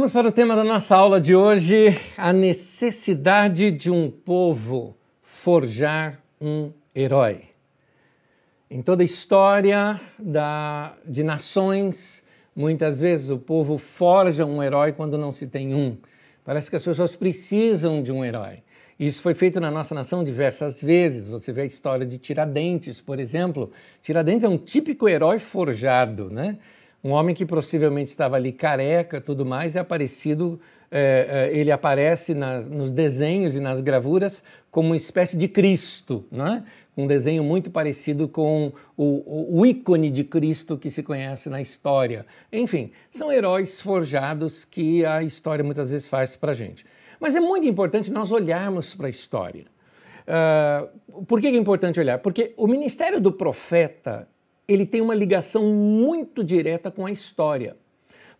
Vamos para o tema da nossa aula de hoje: a necessidade de um povo forjar um herói. Em toda a história da, de nações, muitas vezes o povo forja um herói quando não se tem um. Parece que as pessoas precisam de um herói. Isso foi feito na nossa nação diversas vezes. Você vê a história de Tiradentes, por exemplo. Tiradentes é um típico herói forjado, né? Um homem que possivelmente estava ali careca, tudo mais, é aparecido, é, é, ele aparece nas, nos desenhos e nas gravuras como uma espécie de Cristo, né? um desenho muito parecido com o, o, o ícone de Cristo que se conhece na história. Enfim, são heróis forjados que a história muitas vezes faz para a gente. Mas é muito importante nós olharmos para a história. Uh, por que é importante olhar? Porque o ministério do profeta ele tem uma ligação muito direta com a história.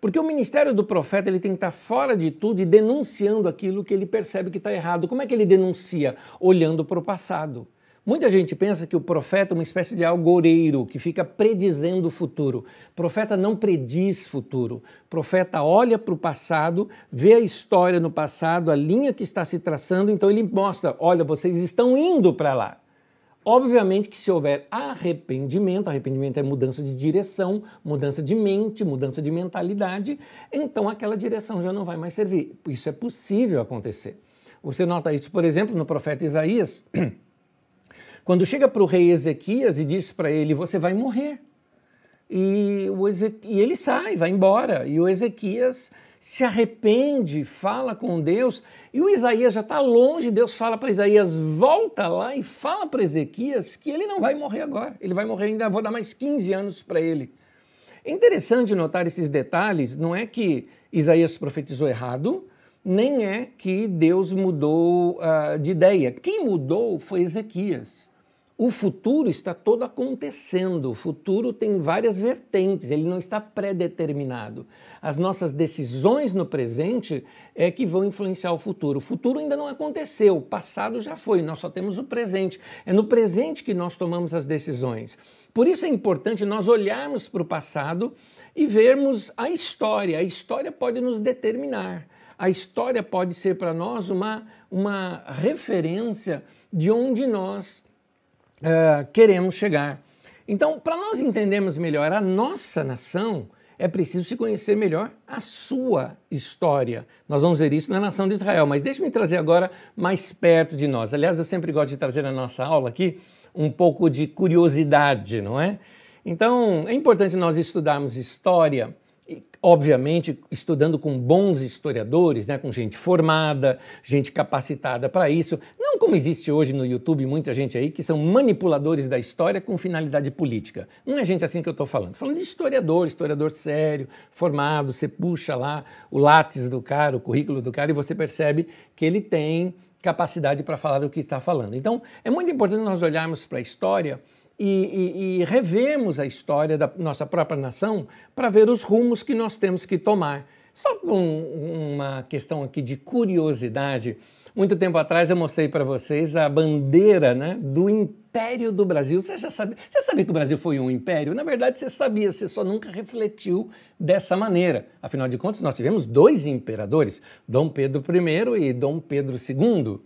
Porque o ministério do profeta ele tem que estar fora de tudo e denunciando aquilo que ele percebe que está errado. Como é que ele denuncia? Olhando para o passado. Muita gente pensa que o profeta é uma espécie de algoreiro que fica predizendo o futuro. O profeta não prediz futuro. O profeta olha para o passado, vê a história no passado, a linha que está se traçando, então ele mostra: olha, vocês estão indo para lá. Obviamente que se houver arrependimento, arrependimento é mudança de direção, mudança de mente, mudança de mentalidade, então aquela direção já não vai mais servir. Isso é possível acontecer. Você nota isso, por exemplo, no profeta Isaías, quando chega para o rei Ezequias e diz para ele: Você vai morrer. E, e ele sai, vai embora. E o Ezequias se arrepende, fala com Deus, e o Isaías já está longe, Deus fala para Isaías, volta lá e fala para Ezequias que ele não vai morrer agora, ele vai morrer ainda, vou dar mais 15 anos para ele. É interessante notar esses detalhes, não é que Isaías profetizou errado, nem é que Deus mudou uh, de ideia. Quem mudou foi Ezequias. O futuro está todo acontecendo, o futuro tem várias vertentes, ele não está pré-determinado. As nossas decisões no presente é que vão influenciar o futuro. O futuro ainda não aconteceu, o passado já foi, nós só temos o presente. É no presente que nós tomamos as decisões. Por isso é importante nós olharmos para o passado e vermos a história. A história pode nos determinar. A história pode ser para nós uma, uma referência de onde nós uh, queremos chegar. Então, para nós entendermos melhor a nossa nação, é preciso se conhecer melhor a sua história. Nós vamos ver isso na nação de Israel, mas deixe-me trazer agora mais perto de nós. Aliás, eu sempre gosto de trazer na nossa aula aqui um pouco de curiosidade, não é? Então, é importante nós estudarmos história obviamente estudando com bons historiadores, né, com gente formada, gente capacitada para isso, não como existe hoje no YouTube muita gente aí que são manipuladores da história com finalidade política. Não é gente assim que eu estou falando. Falando de historiador, historiador sério, formado, você puxa lá o látis do cara, o currículo do cara e você percebe que ele tem capacidade para falar do que está falando. Então, é muito importante nós olharmos para a história e, e, e revemos a história da nossa própria nação para ver os rumos que nós temos que tomar. Só um, uma questão aqui de curiosidade. Muito tempo atrás eu mostrei para vocês a bandeira né, do Império do Brasil. Você já sabe, você sabia que o Brasil foi um império? Na verdade, você sabia, você só nunca refletiu dessa maneira. Afinal de contas, nós tivemos dois imperadores, Dom Pedro I e Dom Pedro II.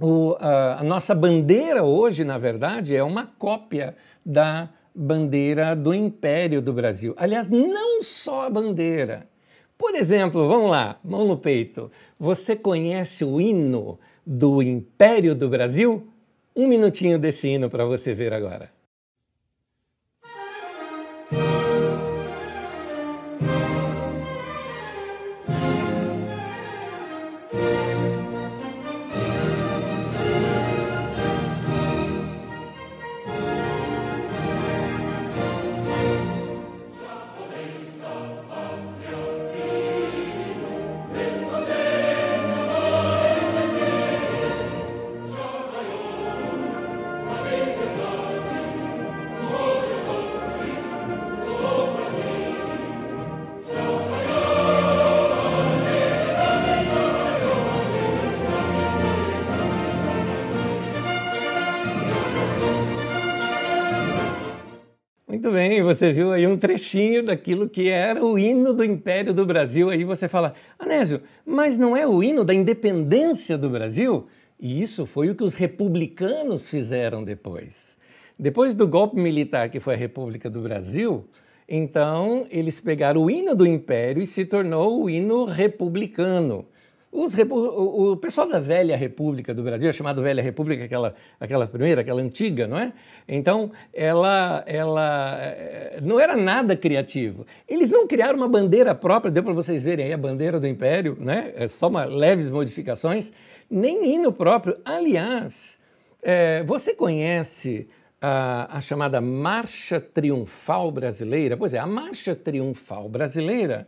O, a, a nossa bandeira hoje, na verdade, é uma cópia da bandeira do Império do Brasil. Aliás, não só a bandeira. Por exemplo, vamos lá, mão no peito. Você conhece o hino do Império do Brasil? Um minutinho desse hino para você ver agora. Você viu aí um trechinho daquilo que era o hino do Império do Brasil. Aí você fala, Anésio, mas não é o hino da independência do Brasil? E isso foi o que os republicanos fizeram depois. Depois do golpe militar que foi a República do Brasil, então eles pegaram o hino do Império e se tornou o hino republicano. O, pessoal da velha República do Brasil, chamado Velha República, aquela, aquela primeira, aquela antiga, não é? Então, ela, ela eh, não era nada criativo. Eles não criaram uma bandeira própria, deu para vocês verem aí a bandeira do Império, né? É só uma, leves modificações, nem hino próprio. Aliás, é, você conhece a, a chamada Marcha Triunfal Brasileira? Pois é, a Marcha Triunfal Brasileira,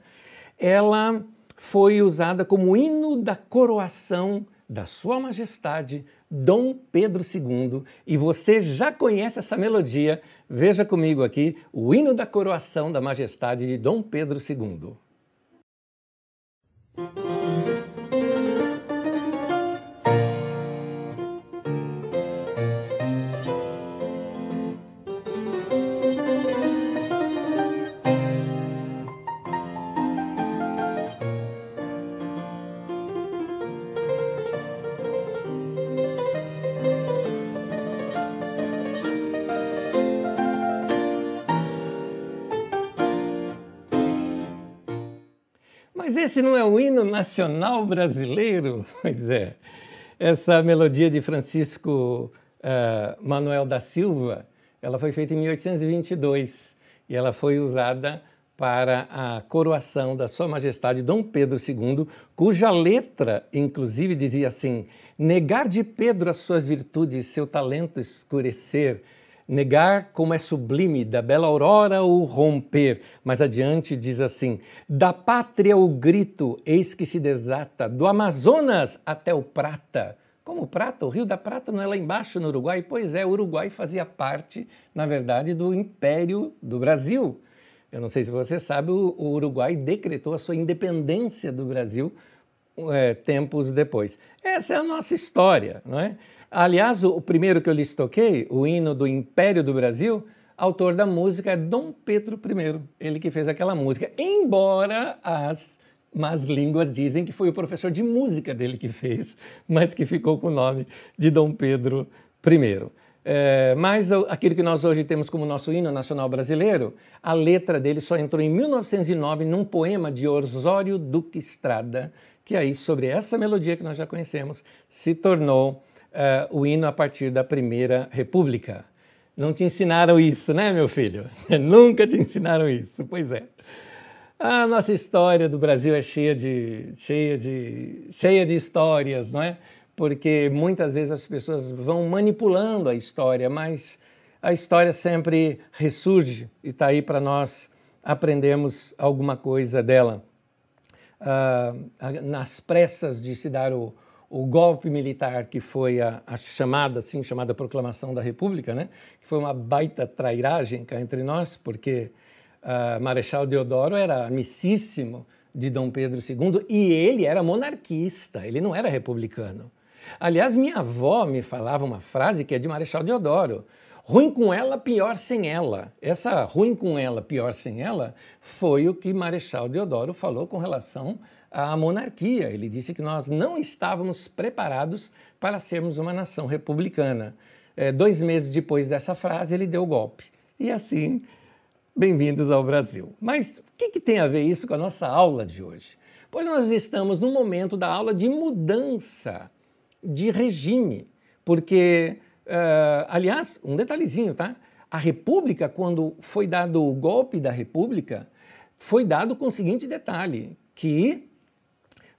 ela foi usada como hino da coroação da Sua Majestade Dom Pedro II. E você já conhece essa melodia. Veja comigo aqui o hino da coroação da Majestade de Dom Pedro II. Esse não é o hino nacional brasileiro? Pois é. Essa melodia de Francisco uh, Manuel da Silva, ela foi feita em 1822 e ela foi usada para a coroação da Sua Majestade Dom Pedro II, cuja letra, inclusive, dizia assim: negar de Pedro as suas virtudes, seu talento escurecer, negar como é sublime, da bela aurora o romper. Mais adiante diz assim: da pátria o grito, eis que se desata, do Amazonas até o Prata. Como Prata, o Rio da Prata não é lá embaixo no Uruguai? Pois é, o Uruguai fazia parte, na verdade, do Império do Brasil. Eu não sei se você sabe, o, Uruguai decretou a sua independência do Brasil é, tempos depois. Essa é a nossa história, não é? Aliás, o, primeiro que eu lhes toquei, o hino do Império do Brasil, autor da música é Dom Pedro I, ele que fez aquela música, embora as más línguas dizem que foi o professor de música dele que fez, mas que ficou com o nome de Dom Pedro I. É, mas aquele que nós hoje temos como nosso hino nacional brasileiro, a letra dele só entrou em 1909 num poema de Osório Duque Estrada, que aí, sobre essa melodia que nós já conhecemos, se tornou uh, o hino a partir da Primeira República. Não te ensinaram isso, né, meu filho? Nunca te ensinaram isso, pois é. A nossa história do Brasil é cheia de, cheia de, cheia de histórias, não é? Porque muitas vezes as pessoas vão manipulando a história, mas a história sempre ressurge e está aí para nós aprendermos alguma coisa dela. Uh, nas pressas de se dar o, o golpe militar que foi a, a, chamada, assim, chamada Proclamação da República, né? que foi uma baita trairagem cá entre nós, porque uh, Marechal Deodoro era amicíssimo de Dom Pedro II e ele era monarquista, ele não era republicano. Aliás, minha avó me falava uma frase que é de Marechal Deodoro, ruim com ela, pior sem ela. Essa ruim com ela, pior sem ela, foi o que Marechal Deodoro falou com relação à monarquia. Ele disse que nós não estávamos preparados para sermos uma nação republicana. É, dois meses depois dessa frase, ele deu o golpe. E assim, bem-vindos ao Brasil. Mas o que, que tem a ver isso com a nossa aula de hoje? Pois nós estamos no momento da aula de mudança de regime, porque Uh, aliás, um detalhezinho, tá? A República, quando foi dado o golpe da República, foi dado com o seguinte detalhe: que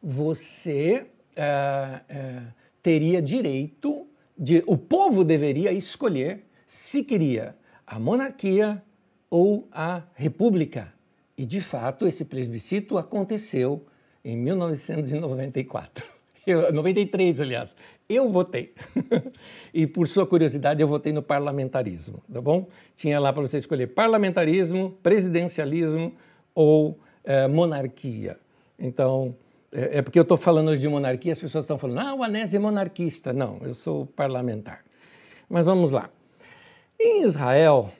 você uh, uh, teria direito de. O povo deveria escolher se queria a monarquia ou a república. E, de fato, esse plebiscito aconteceu em 1994. Eu, 93, aliás. Eu votei. e por sua curiosidade, eu votei no parlamentarismo, tá bom? Tinha lá para você escolher parlamentarismo, presidencialismo ou é, monarquia. Então, é, é, porque eu estou falando hoje de monarquia, as pessoas estão falando, ah, o Anésio é monarquista. Não, eu sou parlamentar. Mas vamos lá. Em Israel,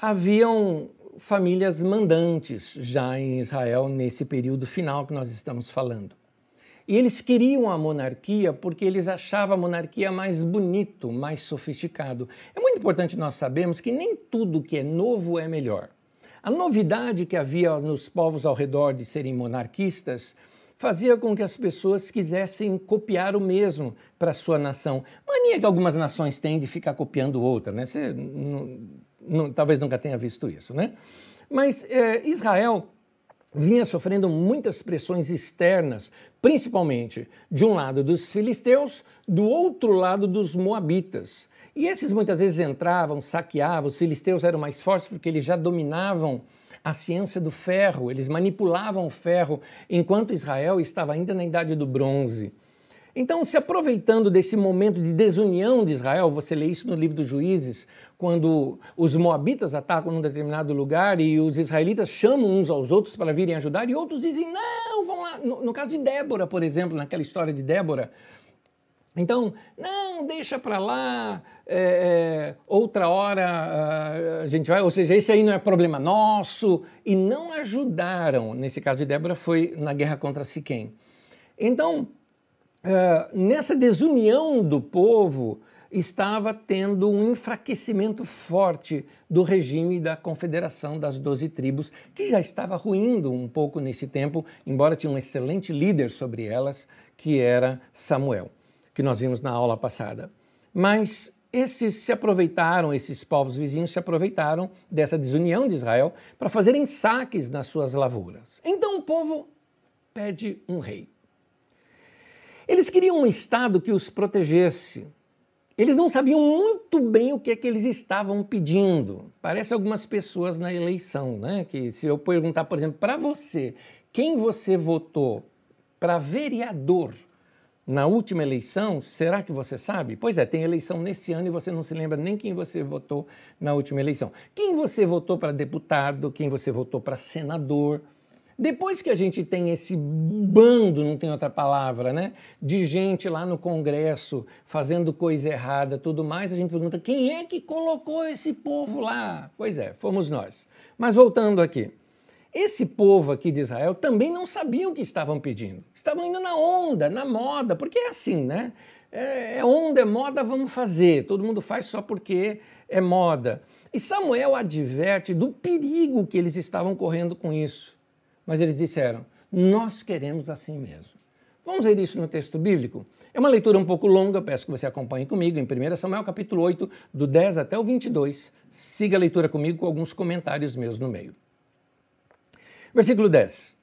haviam famílias mandantes já em Israel nesse período final que nós estamos falando. E eles queriam a monarquia porque eles achavam a monarquia mais bonito, mais sofisticado. É muito importante nós sabermos que nem tudo que é novo é melhor. A novidade que havia nos povos ao redor de serem monarquistas fazia com que as pessoas quisessem copiar o mesmo para sua nação. Mania que algumas nações têm de ficar copiando outra, né? Você não, não, talvez nunca tenha visto isso, né? Mas é, Israel vinha sofrendo muitas pressões externas, principalmente de um lado dos filisteus, do outro lado dos moabitas. E esses muitas vezes entravam, saqueavam, os filisteus eram mais fortes porque eles já dominavam a ciência do ferro, eles manipulavam o ferro, enquanto Israel estava ainda na idade do bronze. Então, se aproveitando desse momento de desunião de Israel, você lê isso no livro dos Juízes, quando os moabitas atacam num determinado lugar e os israelitas chamam uns aos outros para virem ajudar, e outros dizem, não, vão lá. No, no caso de Débora, por exemplo, naquela história de Débora, então, não, deixa para lá, é, é, outra hora a gente vai, ou seja, esse aí não é problema nosso, e não ajudaram, nesse caso de Débora, foi na guerra contra Siquém. Então, é, nessa desunião do povo, estava tendo um enfraquecimento forte do regime da Confederação das Doze Tribos, que já estava ruindo um pouco nesse tempo, embora tinha um excelente líder sobre elas, que era Samuel, que nós vimos na aula passada. Mas esses se aproveitaram, esses povos vizinhos se aproveitaram dessa desunião de Israel para fazerem saques nas suas lavouras. Então o povo pede um rei. Eles queriam um Estado que os protegesse, eles não sabiam muito bem o que é que eles estavam pedindo. Parece algumas pessoas na eleição, né? Que se eu perguntar, por exemplo, para você, quem você votou para vereador na última eleição, será que você sabe? Pois é, tem eleição nesse ano e você não se lembra nem quem você votou na última eleição. Quem você votou para deputado, quem você votou para senador. Depois que a gente tem esse bando, não tem outra palavra, né, de gente lá no Congresso fazendo coisa errada, tudo mais, a gente pergunta quem é que colocou esse povo lá? Pois é, fomos nós. Mas voltando aqui, esse povo aqui de Israel também não sabia o que estavam pedindo. Estavam indo na onda, na moda, porque é assim, né? É, é onda, é moda, vamos fazer. Todo mundo faz só porque é moda. E Samuel adverte do perigo que eles estavam correndo com isso. Mas eles disseram: Nós queremos assim mesmo. Vamos ver isso no texto bíblico? É uma leitura um pouco longa, peço que você acompanhe comigo em 1 Samuel capítulo 8, do 10 até o 22. Siga a leitura comigo com alguns comentários meus no meio. Versículo 10.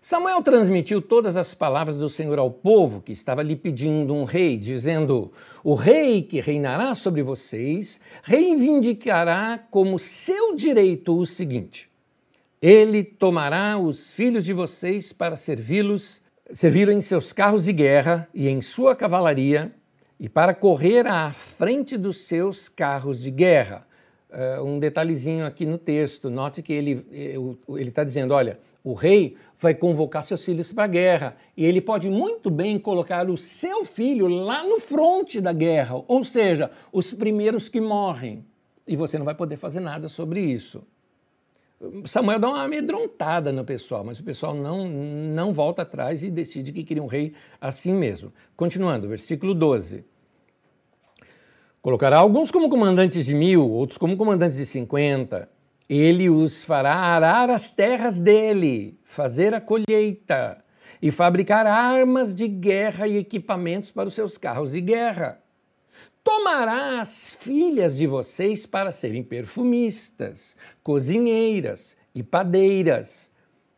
Samuel transmitiu todas as palavras do Senhor ao povo que estava lhe pedindo um rei, dizendo: O rei que reinará sobre vocês reivindicará como seu direito o seguinte: ele tomará os filhos de vocês para servi-los, servi em seus carros de guerra e em sua cavalaria, e para correr à frente dos seus carros de guerra. Uh, um detalhezinho aqui no texto, note que ele está dizendo: olha, o rei vai convocar seus filhos para a guerra e ele pode muito bem colocar o seu filho lá no fronte da guerra, ou seja, os primeiros que morrem. E você não vai poder fazer nada sobre isso. Samuel dá uma amedrontada no pessoal, mas o pessoal não, não volta atrás e decide que queria um rei assim mesmo. Continuando, versículo 12. Colocará alguns como comandantes de mil, outros como comandantes de cinquenta. Ele os fará arar as terras dele, fazer a colheita e fabricar armas de guerra e equipamentos para os seus carros de guerra tomará as filhas de vocês para serem perfumistas, cozinheiras e padeiras.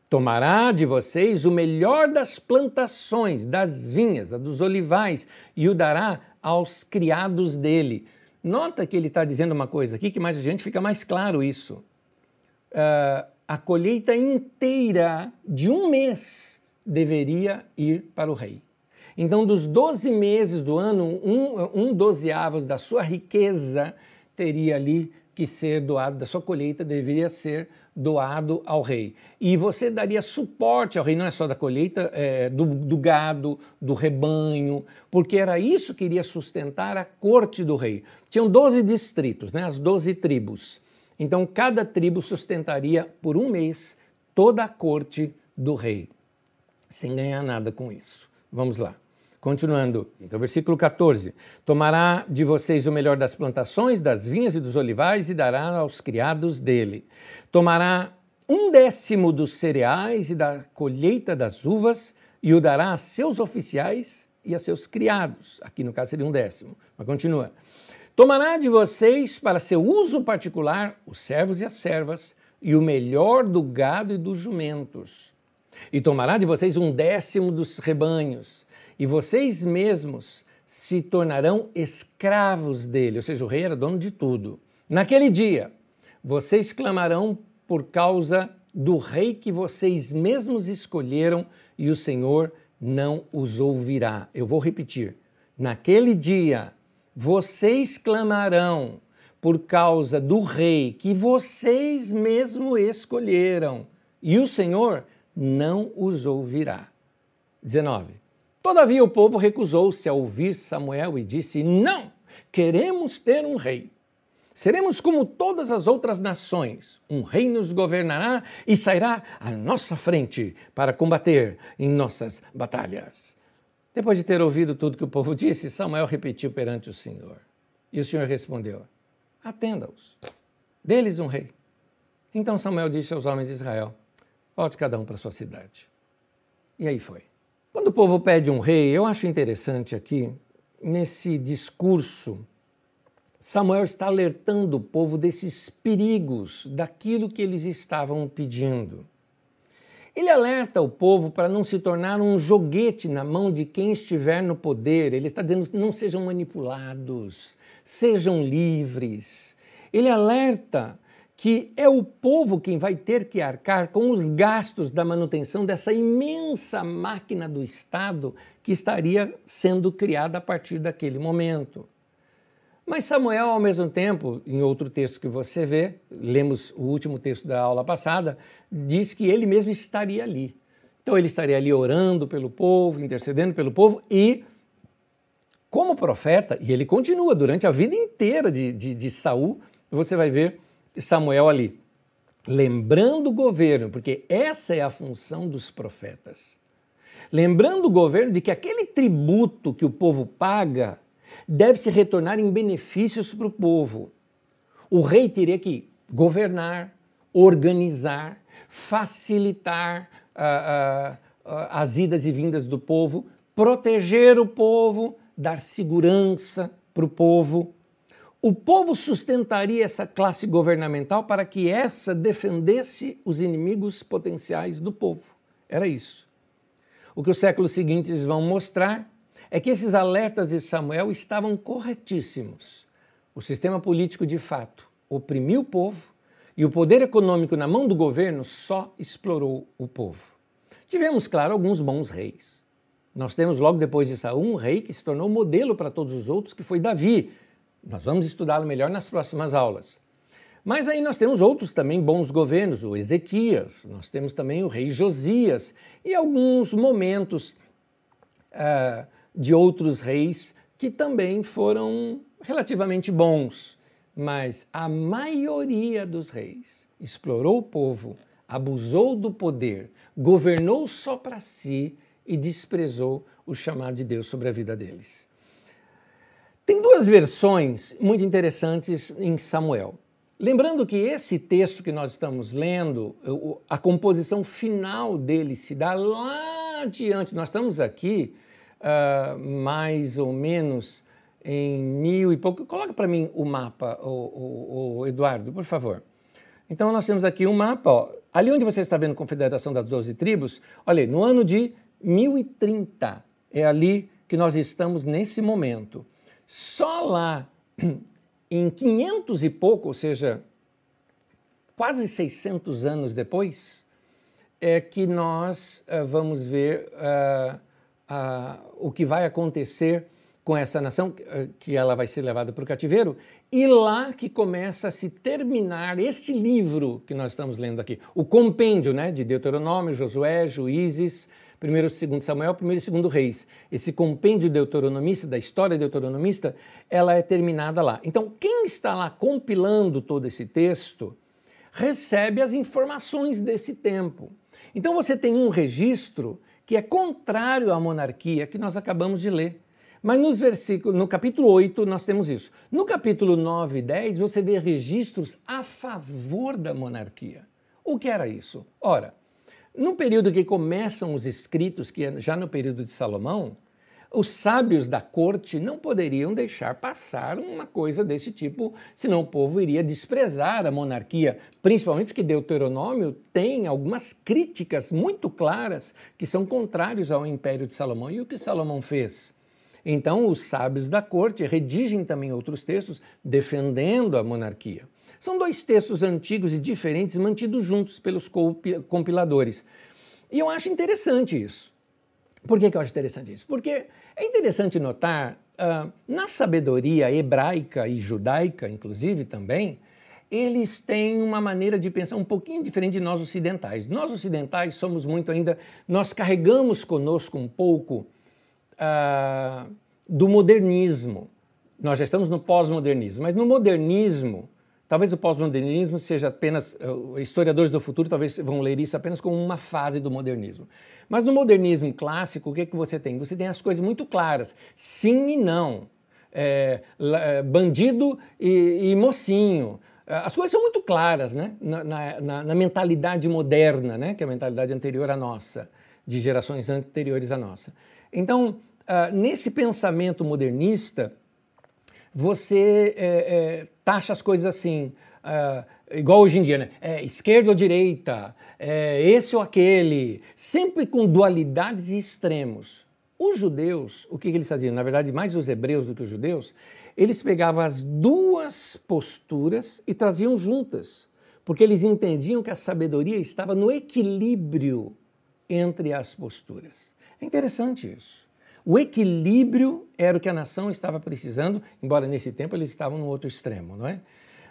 Tomará de vocês o melhor das plantações, das vinhas, dos olivais, e o dará aos criados dele. Nota que ele está dizendo uma coisa aqui que mais adiante fica mais claro isso. Uh, a colheita inteira de um mês deveria ir para o rei. Então, dos 12 meses do ano, um, um dozeavos da sua riqueza teria ali que ser doado, da sua colheita deveria ser doado ao rei. E você daria suporte ao rei, não é só da colheita, é, do, do, gado, do rebanho, porque era isso que iria sustentar a corte do rei. Tinham 12 distritos, né, as 12 tribos. Então cada tribo sustentaria por um mês toda a corte do rei, sem ganhar nada com isso. Vamos lá. Continuando, então, versículo 14: Tomará de vocês o melhor das plantações, das vinhas e dos olivais e dará aos criados dele. Tomará um décimo dos cereais e da colheita das uvas e o dará a seus oficiais e a seus criados. Aqui no caso seria um décimo, mas continua. Tomará de vocês para seu uso particular os servos e as servas e o melhor do gado e dos jumentos. E tomará de vocês um décimo dos rebanhos e vocês mesmos se tornarão escravos dele, ou seja, o rei era dono de tudo. Naquele dia, vocês clamarão por causa do rei que vocês mesmos escolheram e o Senhor não os ouvirá. Eu vou repetir. Naquele dia, vocês clamarão por causa do rei que vocês mesmos escolheram e o Senhor não os ouvirá. 19. Todavia o povo recusou-se a ouvir Samuel e disse: Não, queremos ter um rei. Seremos como todas as outras nações. Um rei nos governará e sairá à nossa frente para combater em nossas batalhas. Depois de ter ouvido tudo que o povo disse, Samuel repetiu perante o Senhor. E o Senhor respondeu: Atenda-os, deles um rei. Então Samuel disse aos homens de Israel: Volte cada um para sua cidade. E aí foi. Quando o povo pede um rei, eu acho interessante aqui, nesse discurso, Samuel está alertando o povo desses perigos, daquilo que eles estavam pedindo. Ele alerta o povo para não se tornar um joguete na mão de quem estiver no poder. Ele está dizendo: não sejam manipulados, sejam livres. Ele alerta que é o povo quem vai ter que arcar com os gastos da manutenção dessa imensa máquina do Estado que estaria sendo criada a partir daquele momento. Mas Samuel, ao mesmo tempo, em outro texto que você vê, lemos o último texto da aula passada, diz que ele mesmo estaria ali. Então ele estaria ali orando pelo povo, intercedendo pelo povo e, como profeta, e ele continua durante a vida inteira de, de, de Saul, você vai ver Samuel ali, lembrando o governo, porque essa é a função dos profetas. Lembrando o governo de que aquele tributo que o povo paga deve se retornar em benefícios para o povo. O rei teria que governar, organizar, facilitar uh, uh, uh, as idas e vindas do povo, proteger o povo, dar segurança para o povo. O povo sustentaria essa classe governamental para que essa defendesse os inimigos potenciais do povo. Era isso. O que os séculos seguintes vão mostrar é que esses alertas de Samuel estavam corretíssimos. O sistema político, de fato, oprimiu o povo e o poder econômico na mão do governo só explorou o povo. Tivemos, claro, alguns bons reis. Nós temos, logo depois de Saul, um rei que se tornou modelo para todos os outros, que foi Davi, nós vamos estudá-lo melhor nas próximas aulas. Mas aí nós temos outros também bons governos, o Ezequias, nós temos também o rei Josias e alguns momentos uh, de outros reis que também foram relativamente bons. Mas a maioria dos reis explorou o povo, abusou do poder, governou só para si e desprezou o chamado de Deus sobre a vida deles. Tem duas versões muito interessantes em Samuel. Lembrando que esse texto que nós estamos lendo, a composição final dele se dá lá adiante. Nós estamos aqui uh, mais ou menos em mil e pouco. Coloca para mim o mapa, o, o, o, Eduardo, por favor. Então nós temos aqui um mapa. Ó. Ali onde você está vendo a Confederação das Doze Tribos, olha, no ano de 1030, é ali que nós estamos nesse momento. Só lá, em 500 e pouco, ou seja, quase 600 anos depois, é que nós uh, vamos ver uh, uh, o que vai acontecer com essa nação, que ela vai ser levada para o cativeiro, e lá que começa a se terminar este livro que nós estamos lendo aqui, o compêndio né, de Deuteronômio, Josué, Juízes, primeiro e segundo Samuel, primeiro e segundo Reis. Esse compêndio deuteronomista, da história deuteronomista, ela é terminada lá. Então, quem está lá compilando todo esse texto recebe as informações desse tempo. Então, você tem um registro que é contrário à monarquia que nós acabamos de ler. Mas nos versículos, no capítulo 8 nós temos isso. No capítulo 9 e 10 você vê registros a favor da monarquia. O que era isso? Ora, no período que começam os escritos, que é já no período de Salomão, os sábios da corte não poderiam deixar passar uma coisa desse tipo, senão o povo iria desprezar a monarquia, principalmente porque Deuteronômio tem algumas críticas muito claras que são contrários ao império de Salomão. E o que Salomão fez? Então, os sábios da corte redigem também outros textos defendendo a monarquia. São dois textos antigos e diferentes mantidos juntos pelos compiladores. E eu acho interessante isso. Por que, que eu acho interessante isso? Porque é interessante notar, uh, na sabedoria hebraica e judaica, inclusive também, eles têm uma maneira de pensar um pouquinho diferente de nós ocidentais. Nós ocidentais somos muito ainda, nós carregamos conosco um pouco uh, do modernismo. Nós já estamos no pós-modernismo, mas no modernismo, talvez o pós-modernismo seja apenas, uh, historiadores do futuro talvez vão ler isso apenas como uma fase do modernismo. Mas no modernismo clássico, o que, é que você tem? Você tem as coisas muito claras, sim e não, é, é bandido e, e mocinho, as coisas são muito claras né? na, na, na, mentalidade moderna, né? que é a mentalidade anterior à nossa, de gerações anteriores à nossa. Então, uh, nesse pensamento modernista, você é, é, taxa as coisas assim, uh, igual hoje em dia, né? É, esquerda ou direita, é, esse ou aquele, sempre com dualidades e extremos. Os judeus, o que, que eles faziam? Na verdade, mais os hebreus do que os judeus, eles pegavam as duas posturas e traziam juntas, porque eles entendiam que a sabedoria estava no equilíbrio entre as posturas. É interessante isso. O equilíbrio era o que a nação estava precisando, embora nesse tempo eles estavam no outro extremo, não é?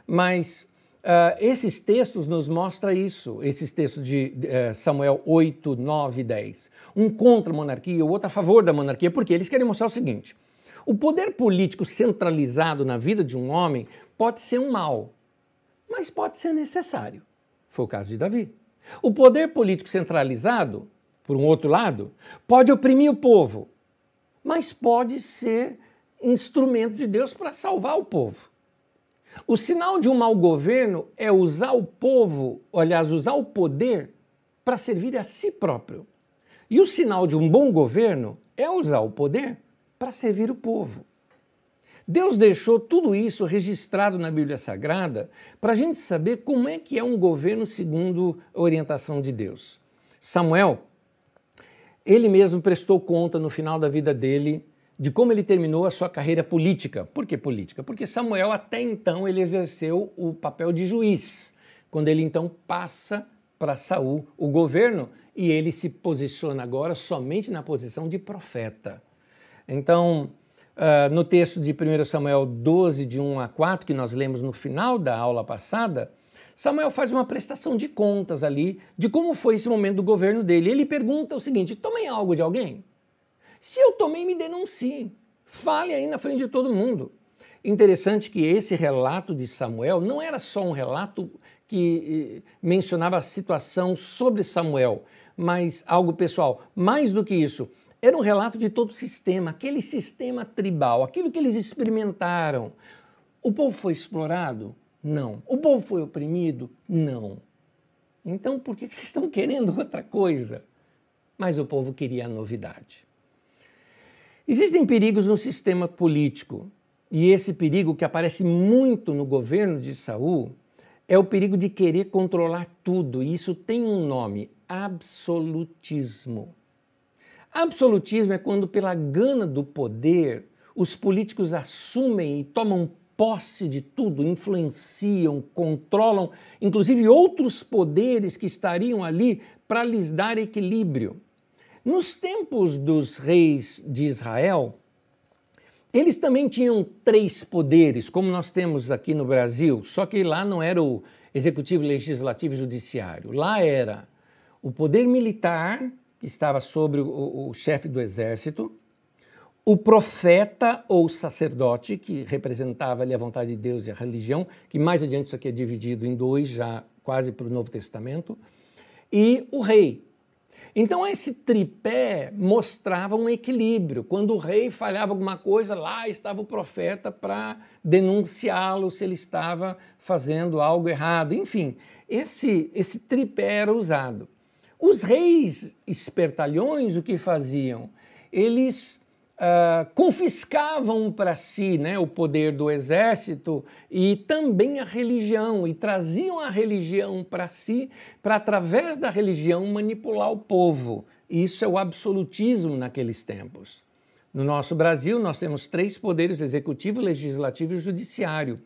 Mas uh, esses textos nos mostram isso, esses textos de uh, Samuel 8, 9 e 10. Um contra a monarquia, o outro a favor da monarquia, porque eles querem mostrar o seguinte: o poder político centralizado na vida de um homem pode ser um mal, mas pode ser necessário. Foi o caso de Davi. O poder político centralizado por um outro lado, pode oprimir o povo, mas pode ser instrumento de Deus para salvar o povo. O sinal de um mau governo é usar o povo, aliás, usar o poder para servir a si próprio. E o sinal de um bom governo é usar o poder para servir o povo. Deus deixou tudo isso registrado na Bíblia Sagrada para a gente saber como é que é um governo segundo a orientação de Deus. Samuel ele mesmo prestou conta no final da vida dele de como ele terminou a sua carreira política. Por que política? Porque Samuel até então ele exerceu o papel de juiz, quando ele então passa para Saul o governo e ele se posiciona agora somente na posição de profeta. Então, uh, no texto de 1 Samuel 12, de 1 a 4, que nós lemos no final da aula passada, Samuel faz uma prestação de contas ali de como foi esse momento do governo dele. Ele pergunta o seguinte: tomei algo de alguém? Se eu tomei, me denuncie. Fale aí na frente de todo mundo. Interessante que esse relato de Samuel não era só um relato que eh, mencionava a situação sobre Samuel, mas algo pessoal. Mais do que isso, era um relato de todo o sistema, aquele sistema tribal, aquilo que eles experimentaram. O povo foi explorado? Não. O povo foi oprimido? Não. Então por que vocês estão querendo outra coisa? Mas o povo queria a novidade. Existem perigos no sistema político, e esse perigo que aparece muito no governo de Saul é o perigo de querer controlar tudo, e isso tem um nome: absolutismo. Absolutismo é quando, pela gana do poder, os políticos assumem e tomam posse de tudo, influenciam, controlam, inclusive outros poderes que estariam ali para lhes dar equilíbrio. Nos tempos dos reis de Israel, eles também tinham três poderes, como nós temos aqui no Brasil, só que lá não era o executivo, legislativo e judiciário. Lá era o poder militar, que estava sobre o, o chefe do exército, o profeta ou sacerdote, que representava ali a vontade de Deus e a religião, que mais adiante isso aqui é dividido em dois, já quase para o Novo Testamento, e o rei. Então esse tripé mostrava um equilíbrio. Quando o rei falhava alguma coisa, lá estava o profeta para denunciá-lo se ele estava fazendo algo errado. Enfim, esse, esse tripé era usado. Os reis espertalhões o que faziam? Eles Uh, confiscavam para si né, o poder do exército e também a religião, e traziam a religião para si, para através da religião manipular o povo. Isso é o absolutismo naqueles tempos. No nosso Brasil, nós temos três poderes: executivo, legislativo e judiciário.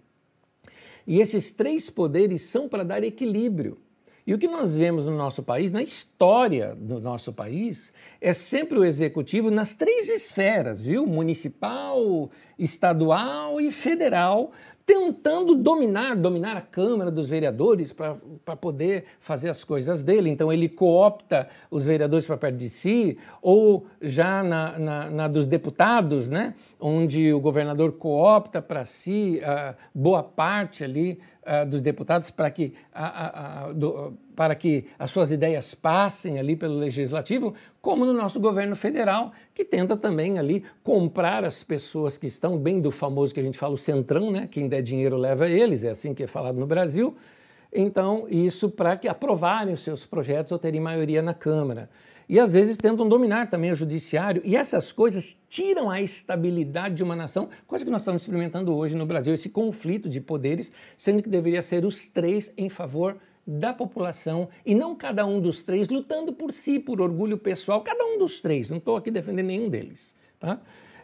E esses três poderes são para dar equilíbrio. E o que nós vemos no nosso país, na história do nosso país, é sempre o executivo nas três esferas, viu? Municipal, estadual e federal, tentando dominar, dominar a Câmara dos Vereadores para poder fazer as coisas dele. Então ele coopta os vereadores para perto de si, ou já na, na, na, dos deputados, né? onde o governador coopta para si uh, boa parte ali uh, dos deputados para que, uh, do, para que as suas ideias passem ali pelo legislativo, como no nosso governo federal, que tenta também ali comprar as pessoas que estão bem do famoso que a gente fala o centrão, né? Quem der dinheiro leva eles, é assim que é falado no Brasil. Então, isso para que aprovarem os seus projetos ou terem maioria na Câmara. E às vezes tentam dominar também o judiciário, e essas coisas tiram a estabilidade de uma nação, coisa que nós estamos experimentando hoje no Brasil, esse conflito de poderes, sendo que deveria ser os três em favor da população e não cada um dos três lutando por si, por orgulho pessoal, cada um dos três, não estou aqui defendendo nenhum deles. Tá?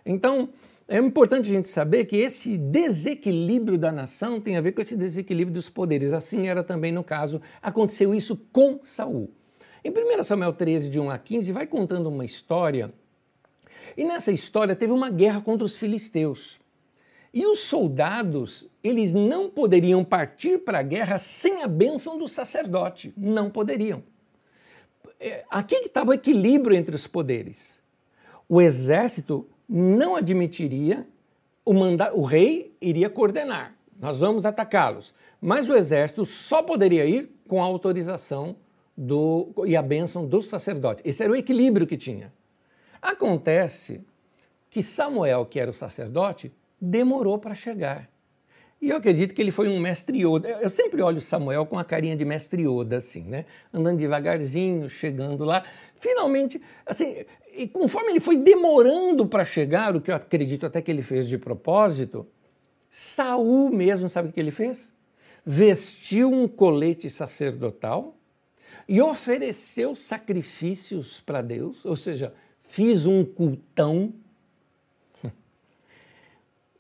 Então, é importante a gente saber que esse desequilíbrio da nação tem a ver com esse desequilíbrio dos poderes. Assim era também no caso, aconteceu isso com Saul. Em 1 Samuel 13, de 1 a 15, vai contando uma história, e nessa história teve uma guerra contra os filisteus. E os soldados, eles não poderiam partir para a guerra sem a bênção do sacerdote. Não poderiam. É, aqui estava o equilíbrio entre os poderes. O exército não admitiria, o, manda o rei iria coordenar. Nós vamos atacá-los. Mas o exército só poderia ir com a autorização do, e a bênção do sacerdote. Esse era o equilíbrio que tinha. Acontece que Samuel, que era o sacerdote, demorou para chegar. E eu acredito que ele foi um mestre Yoda. Eu sempre olho Samuel com a carinha de mestre Yoda, assim, né? Andando devagarzinho, chegando lá. Finalmente, assim, e conforme ele foi demorando para chegar, o que eu acredito até que ele fez de propósito, Saul mesmo, sabe o que ele fez? Vestiu um colete sacerdotal e ofereceu sacrifícios para Deus, ou seja, fiz um cultão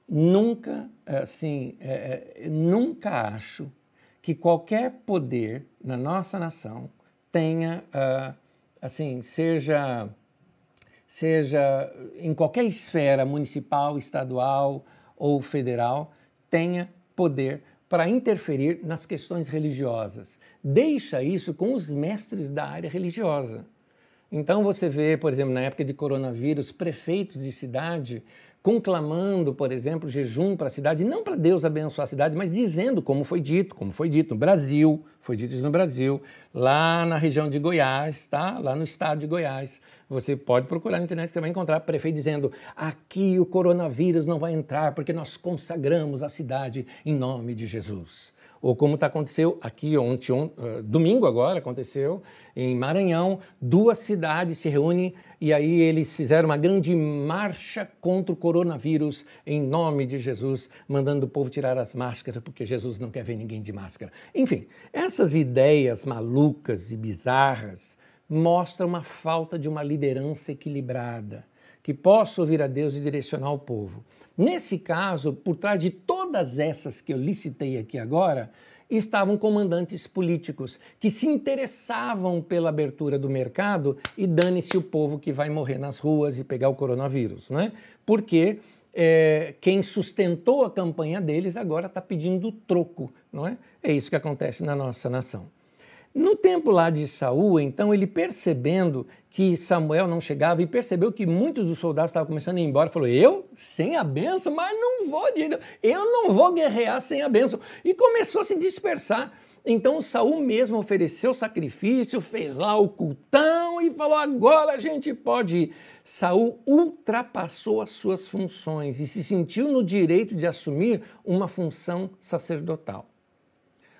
nunca, assim, é, é, nunca acho que qualquer poder na nossa nação tenha, uh, assim, seja, seja em qualquer esfera municipal, estadual ou federal, tenha poder para interferir nas questões religiosas. Deixa isso com os mestres da área religiosa. Então você vê, por exemplo, na época de coronavírus, prefeitos de cidade conclamando, por exemplo, jejum para a cidade, não para Deus abençoar a cidade, mas dizendo como foi dito, como foi dito no Brasil, foi dito isso no Brasil, lá na região de Goiás, tá? Lá no estado de Goiás. Você pode procurar na internet, você vai encontrar prefeito dizendo: aqui o coronavírus não vai entrar porque nós consagramos a cidade em nome de Jesus ou como está aconteceu aqui ontem, on, uh, domingo agora aconteceu em Maranhão, duas cidades se reúnem e aí eles fizeram uma grande marcha contra o coronavírus em nome de Jesus, mandando o povo tirar as máscaras porque Jesus não quer ver ninguém de máscara. Enfim, essas ideias malucas e bizarras mostram uma falta de uma liderança equilibrada que possa ouvir a Deus e direcionar o povo. Nesse caso, por trás de todas essas que eu licitei aqui agora, estavam comandantes políticos que se interessavam pela abertura do mercado e dane-se o povo que vai morrer nas ruas e pegar o coronavírus, não é? Porque é, quem sustentou a campanha deles agora está pedindo troco, não é? É isso que acontece na nossa nação. No tempo lá de Saul, então, ele percebendo que Samuel não chegava e percebeu que muitos dos soldados estavam começando a ir embora, falou: Eu sem a benção, mas não vou, eu não vou guerrear sem a benção. E começou a se dispersar. Então Saul mesmo ofereceu sacrifício, fez lá o cultão e falou: agora a gente pode ir. Saul ultrapassou as suas funções e se sentiu no direito de assumir uma função sacerdotal.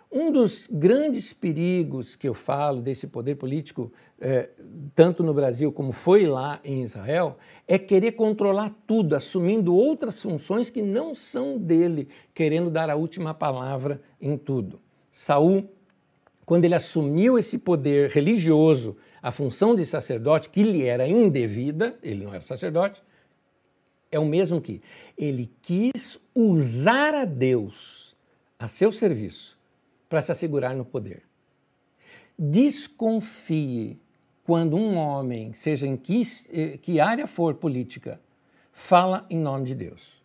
Um dos grandes perigos que eu falo desse poder político, é, tanto no Brasil como foi lá em Israel, é querer controlar tudo, assumindo outras funções que não são dele, querendo dar a última palavra em tudo. Saul, quando ele assumiu esse poder religioso, a função de sacerdote, que lhe era indevida, ele não era sacerdote, é o mesmo que ele quis usar a Deus a seu serviço para se assegurar no poder. Desconfie quando um homem, seja em que, eh, que área for política, fala em nome de Deus.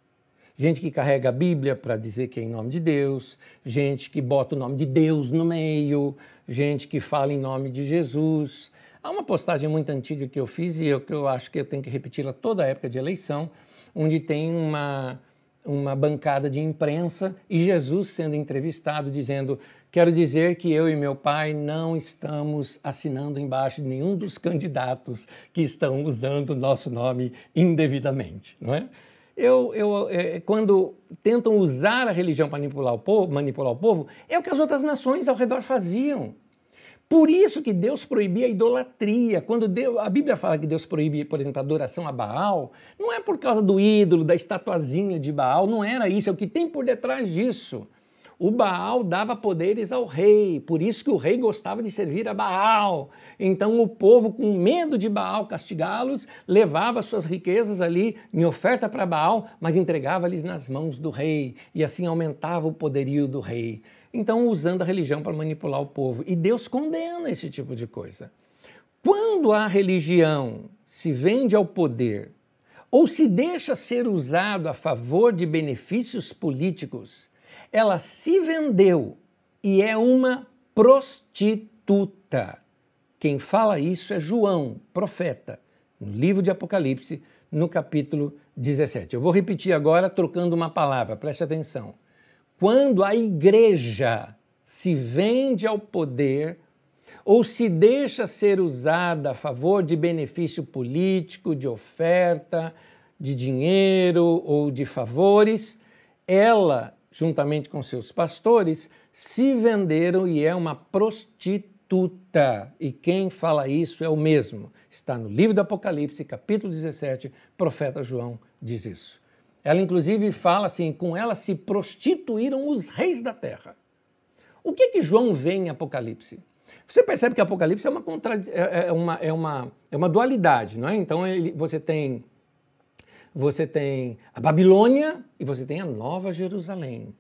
Gente que carrega a Bíblia para dizer que é em nome de Deus, gente que bota o nome de Deus no meio, gente que fala em nome de Jesus. Há uma postagem muito antiga que eu fiz e eu, que eu acho que eu tenho que repeti-la toda a época de eleição, onde tem uma, uma bancada de imprensa e Jesus sendo entrevistado dizendo: Quero dizer que eu e meu pai não estamos assinando embaixo de nenhum dos candidatos que estão usando o nosso nome indevidamente, não é? Eu, eu, é, quando tentam usar a religião para manipular o, povo, manipular o povo, é o que as outras nações ao redor faziam. Por isso que Deus proibia a idolatria. Quando Deus, a Bíblia fala que Deus proíbe, por exemplo, a adoração a Baal, não é por causa do ídolo, da estatuazinha de Baal, não era isso, é o que tem por detrás disso. O Baal dava poderes ao rei, por isso que o rei gostava de servir a Baal. Então o povo, com medo de Baal castigá-los, levava suas riquezas ali em oferta para Baal, mas entregava-lhes nas mãos do rei, e assim aumentava o poderio do rei. Então, usando a religião para manipular o povo. E Deus condena esse tipo de coisa. Quando a religião se vende ao poder ou se deixa ser usado a favor de benefícios políticos, ela se vendeu e é uma prostituta. Quem fala isso é João, profeta, no livro de Apocalipse, no capítulo 17. Eu vou repetir agora trocando uma palavra, preste atenção. Quando a igreja se vende ao poder ou se deixa ser usada a favor de benefício político, de oferta, de dinheiro ou de favores, ela juntamente com seus pastores, se venderam e é uma prostituta. E quem fala isso é o mesmo. Está no livro do Apocalipse, capítulo 17, profeta João diz isso. Ela, inclusive, fala assim: com ela se prostituíram os reis da terra. O que, que João vê em Apocalipse? Você percebe que Apocalipse é uma, é, é uma, é uma, é uma dualidade, não é? Então ele, você tem você tem a Babilônia e você tem a Nova Jerusalém.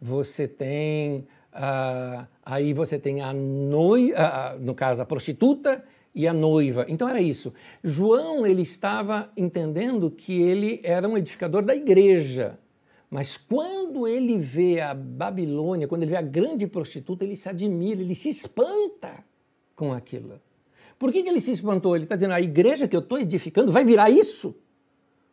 Você tem uh, aí você tem a noiva, uh, no caso a prostituta e a noiva. Então era isso. João ele estava entendendo que ele era um edificador da igreja. Mas quando ele vê a Babilônia, quando ele vê a grande prostituta, ele se admira, ele se espanta com aquilo. Por que, que ele se espantou? Ele está dizendo: a igreja que eu estou edificando vai virar isso?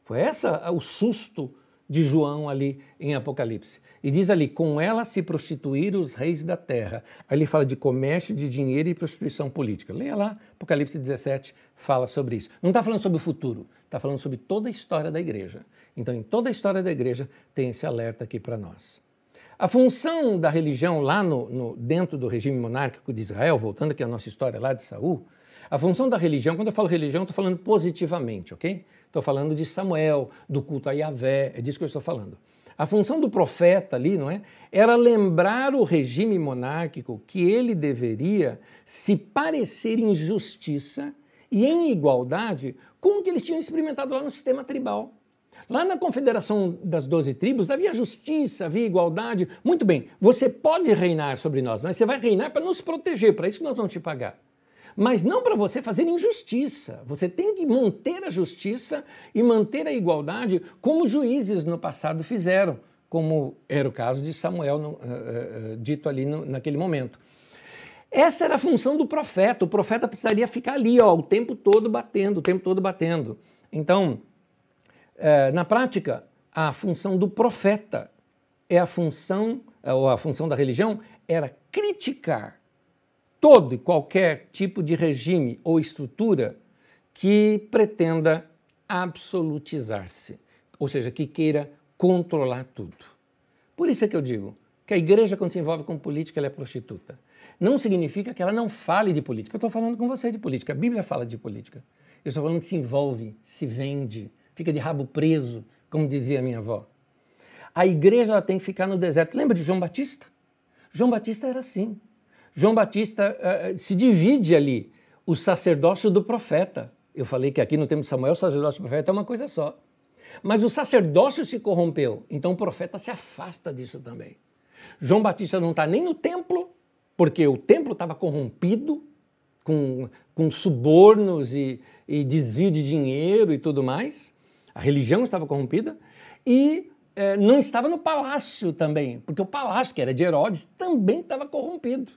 Foi essa o susto de João ali em Apocalipse. E diz ali: com ela se prostituíram os reis da terra. Aí ele fala de comércio de dinheiro e prostituição política. Leia lá, Apocalipse 17 fala sobre isso. Não está falando sobre o futuro, está falando sobre toda a história da igreja. Então, em toda a história da igreja, tem esse alerta aqui para nós. A função da religião lá no, no, dentro do regime monárquico de Israel, voltando aqui à nossa história lá de Saul, a função da religião, quando eu falo religião, estou falando positivamente, ok? Estou falando de Samuel, do culto a Yahvé, é disso que eu estou falando. A função do profeta ali, não é? Era lembrar o regime monárquico que ele deveria se parecer em justiça e em igualdade com o que eles tinham experimentado lá no sistema tribal. Lá na Confederação das Doze Tribos havia justiça, havia igualdade. Muito bem, você pode reinar sobre nós, mas você vai reinar para nos proteger, para isso que nós vamos te pagar mas não para você fazer injustiça. Você tem que manter a justiça e manter a igualdade como juízes no passado fizeram, como era o caso de Samuel no, uh, uh, dito ali no, naquele momento. Essa era a função do profeta. O profeta precisaria ficar ali, ó, o tempo todo batendo, o tempo todo batendo. Então, é, na prática, a função do profeta é a função, ou a função da religião, era criticar todo e qualquer tipo de regime ou estrutura que pretenda absolutizar-se, ou seja, que queira controlar tudo. Por isso é que eu digo que a igreja, quando se envolve com política, ela é prostituta. Não significa que ela não fale de política. Eu estou falando com você de política. A Bíblia fala de política. Eu estou falando que se envolve, se vende, fica de rabo preso, como dizia minha avó. A igreja ela tem que ficar no deserto. Lembra de João Batista? João Batista era assim. João Batista uh, se divide ali o sacerdócio do profeta. Eu falei que aqui no tempo de Samuel o sacerdócio do profeta é uma coisa só. Mas o sacerdócio se corrompeu, então o profeta se afasta disso também. João Batista não está nem no templo, porque o templo estava corrompido, com, com subornos e, e desvio de dinheiro e tudo mais. A religião estava corrompida. E é, não estava no palácio também, porque o palácio, que era de Herodes, também estava corrompido.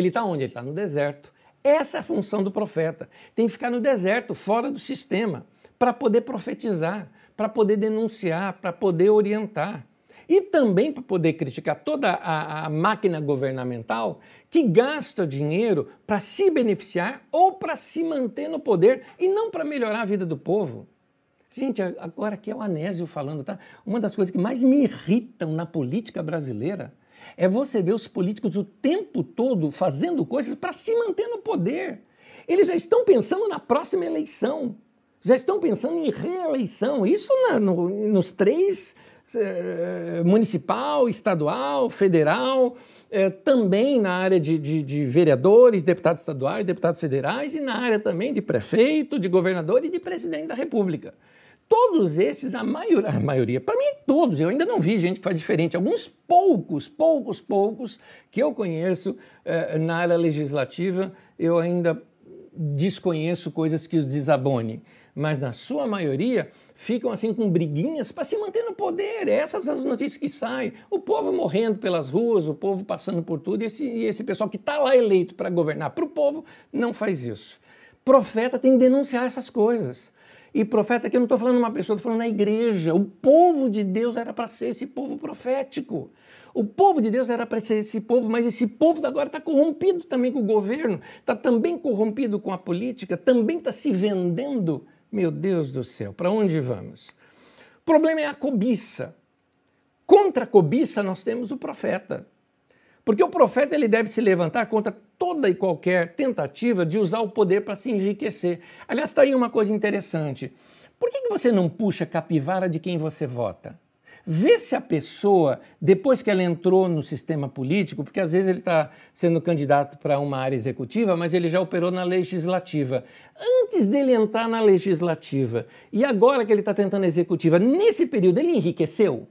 Ele está onde? Ele está no deserto. Essa é a função do profeta. Tem que ficar no deserto, fora do sistema, para poder profetizar, para poder denunciar, para poder orientar. E também para poder criticar toda a, a máquina governamental que gasta dinheiro para se beneficiar ou para se manter no poder e não para melhorar a vida do povo. Gente, agora aqui é o Anésio falando, tá? Uma das coisas que mais me irritam na política brasileira é você ver os políticos o tempo todo fazendo coisas para se manter no poder. Eles já estão pensando na próxima eleição, já estão pensando em reeleição. Isso na, no, nos três eh, municipal, estadual, federal, eh, também na área de, de, de, vereadores, deputados estaduais, deputados federais e na área também de prefeito, de governador e de presidente da República. Todos esses, a maioria, a maioria, para mim todos, eu ainda não vi gente que faz diferente. Alguns poucos, poucos, poucos que eu conheço eh, na área legislativa, eu ainda desconheço coisas que os desabone. Mas na sua maioria ficam assim com briguinhas para se manter no poder. Essas são as notícias que saem. O povo morrendo pelas ruas, o povo passando por tudo, e esse, e esse pessoal que está lá eleito para governar para o povo não faz isso. Profeta tem que denunciar essas coisas. E profeta aqui eu não estou falando uma pessoa, estou falando na igreja. O povo de Deus era para ser esse povo profético. O povo de Deus era para ser esse povo, mas esse povo agora está corrompido também com o governo, está também corrompido com a política, também está se vendendo. Meu Deus do céu, para onde vamos? O problema é a cobiça. Contra a cobiça nós temos o profeta. Porque o profeta ele deve se levantar contra toda e qualquer tentativa de usar o poder para se enriquecer. Aliás, está aí uma coisa interessante. Por que, que você não puxa capivara de quem você vota? Vê se a pessoa, depois que ela entrou no sistema político, porque às vezes ele está sendo candidato para uma área executiva, mas ele já operou na legislativa. Antes dele entrar na legislativa e agora que ele está tentando a executiva, nesse período ele enriqueceu?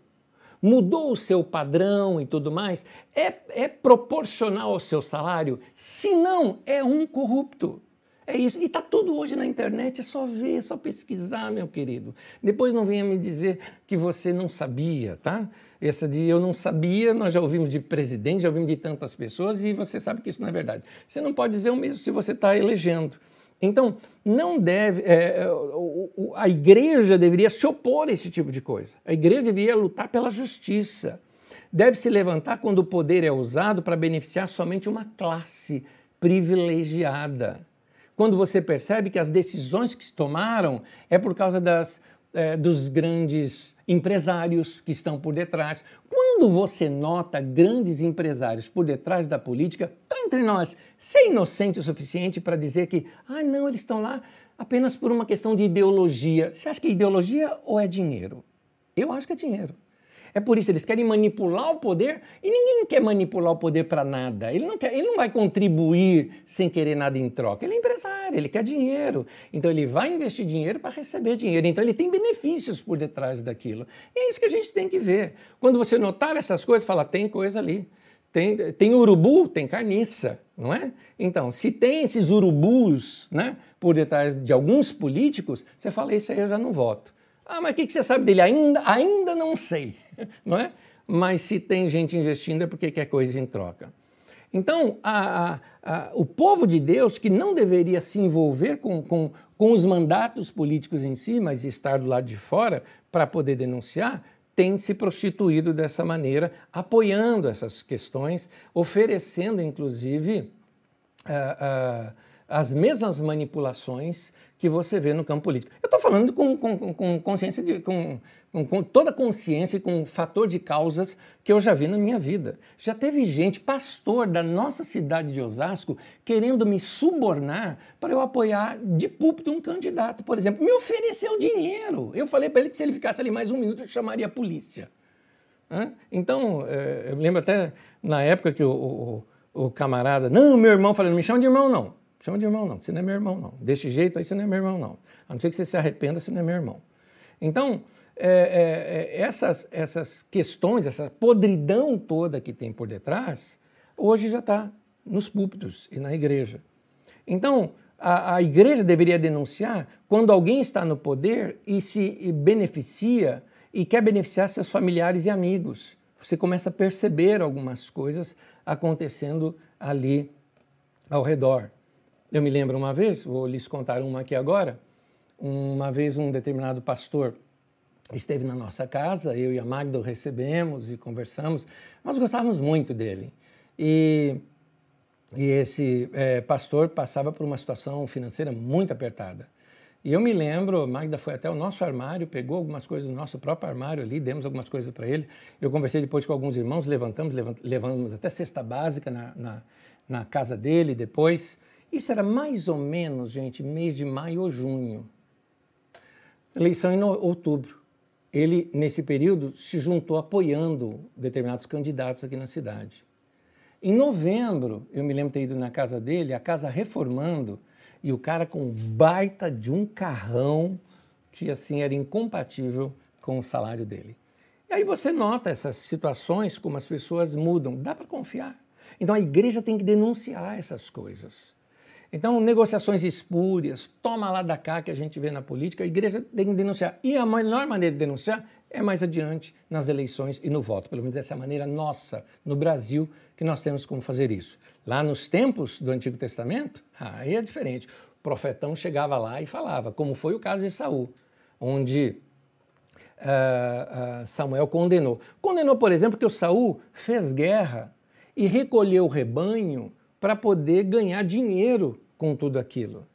Mudou o seu padrão e tudo mais, é, é proporcional ao seu salário? Se não, é um corrupto. É isso. E está tudo hoje na internet, é só ver, é só pesquisar, meu querido. Depois não venha me dizer que você não sabia, tá? Essa de eu não sabia, nós já ouvimos de presidente, já ouvimos de tantas pessoas e você sabe que isso não é verdade. Você não pode dizer o mesmo se você está elegendo. Então, não deve. É, é a igreja deveria se opor a esse tipo de coisa. A igreja deveria lutar pela justiça. Deve se levantar quando o poder é usado para beneficiar somente uma classe privilegiada. Quando você percebe que as decisões que se tomaram é por causa das, é, dos grandes empresários que estão por detrás. Quando você nota grandes empresários por detrás da política, está entre nós, ser inocente o suficiente para dizer que, ah, não, eles estão lá apenas por uma questão de ideologia. Você acha que é ideologia ou é dinheiro? Eu acho que é dinheiro. É por isso eles querem manipular o poder e ninguém quer manipular o poder para nada. Ele não, quer, ele não vai contribuir sem querer nada em troca. Ele é empresário, ele quer dinheiro. Então ele vai investir dinheiro para receber dinheiro. Então ele tem benefícios por detrás daquilo. E é isso que a gente tem que ver. Quando você notar essas coisas, fala, tem coisa ali. Tem, tem urubu, tem carniça, não é? Então, se tem esses urubus né, por detrás de alguns políticos, você fala, isso aí eu já não voto. Ah, mas o que, que você sabe dele? Ainda, ainda não sei, não é? Mas se tem gente investindo é porque quer coisa em troca. Então, a, a, a, o povo de Deus, que não deveria se envolver com, com, com os mandatos políticos em si, mas estar do lado de fora para poder denunciar, tem se prostituído dessa maneira, apoiando essas questões, oferecendo, inclusive, uh, uh, as mesmas manipulações que você vê no campo político. Eu estou falando com, com, com, consciência, de, com, com, toda consciência e com fator de causas que eu já vi na minha vida. Já teve gente, pastor da nossa cidade de Osasco, querendo me subornar para eu apoiar de púlpito um candidato, por exemplo. Me ofereceu dinheiro. Eu falei para ele que se ele ficasse ali mais um minuto, eu chamaria a polícia. Então, é, eu lembro até na época que o, o, o camarada, não, meu irmão, falei, não me chama de irmão, não. Chama de irmão, não. Você não é meu irmão, não. Desse jeito aí você não é meu irmão, não. A não ser que você se arrependa, você não é meu irmão. Então, é, é, é, essas, essas questões, essa podridão toda que tem por detrás, hoje já está nos púlpitos e na igreja. Então, a, a, igreja deveria denunciar quando alguém está no poder e se beneficia e quer beneficiar seus familiares e amigos. Você começa a perceber algumas coisas acontecendo ali ao redor. Eu me lembro uma vez, vou lhes contar uma aqui agora. Uma vez um determinado pastor esteve na nossa casa, eu e a Magda o recebemos e conversamos. Nós gostávamos muito dele. E, e esse é, pastor passava por uma situação financeira muito apertada. E eu me lembro, Magda foi até o nosso armário, pegou algumas coisas do nosso próprio armário ali, demos algumas coisas para ele. Eu conversei depois com alguns irmãos, levantamos, levant, levamos até cesta básica na, na, na casa dele depois. Isso era mais ou menos, gente, mês de maio ou junho. Eleição em outubro. Ele, nesse período, se juntou apoiando determinados candidatos aqui na cidade. Em novembro, eu me lembro ter ido na casa dele, a casa reformando, e o cara com baita de um carrão que assim era incompatível com o salário dele. E aí você nota essas situações, como as pessoas mudam. Dá para confiar. Então a igreja tem que denunciar essas coisas. Então, negociações espúrias, toma lá da cá que a gente vê na política, a igreja tem que denunciar. E a melhor maneira de denunciar é mais adiante nas eleições e no voto. Pelo menos essa é a maneira nossa, no Brasil, que nós temos como fazer isso. Lá nos tempos do Antigo Testamento, aí é diferente. O profetão chegava lá e falava, como foi o caso de Saul, onde uh, uh, Samuel condenou. Condenou, por exemplo, que o Saul fez guerra e recolheu o rebanho para poder ganhar dinheiro com tudo aquilo.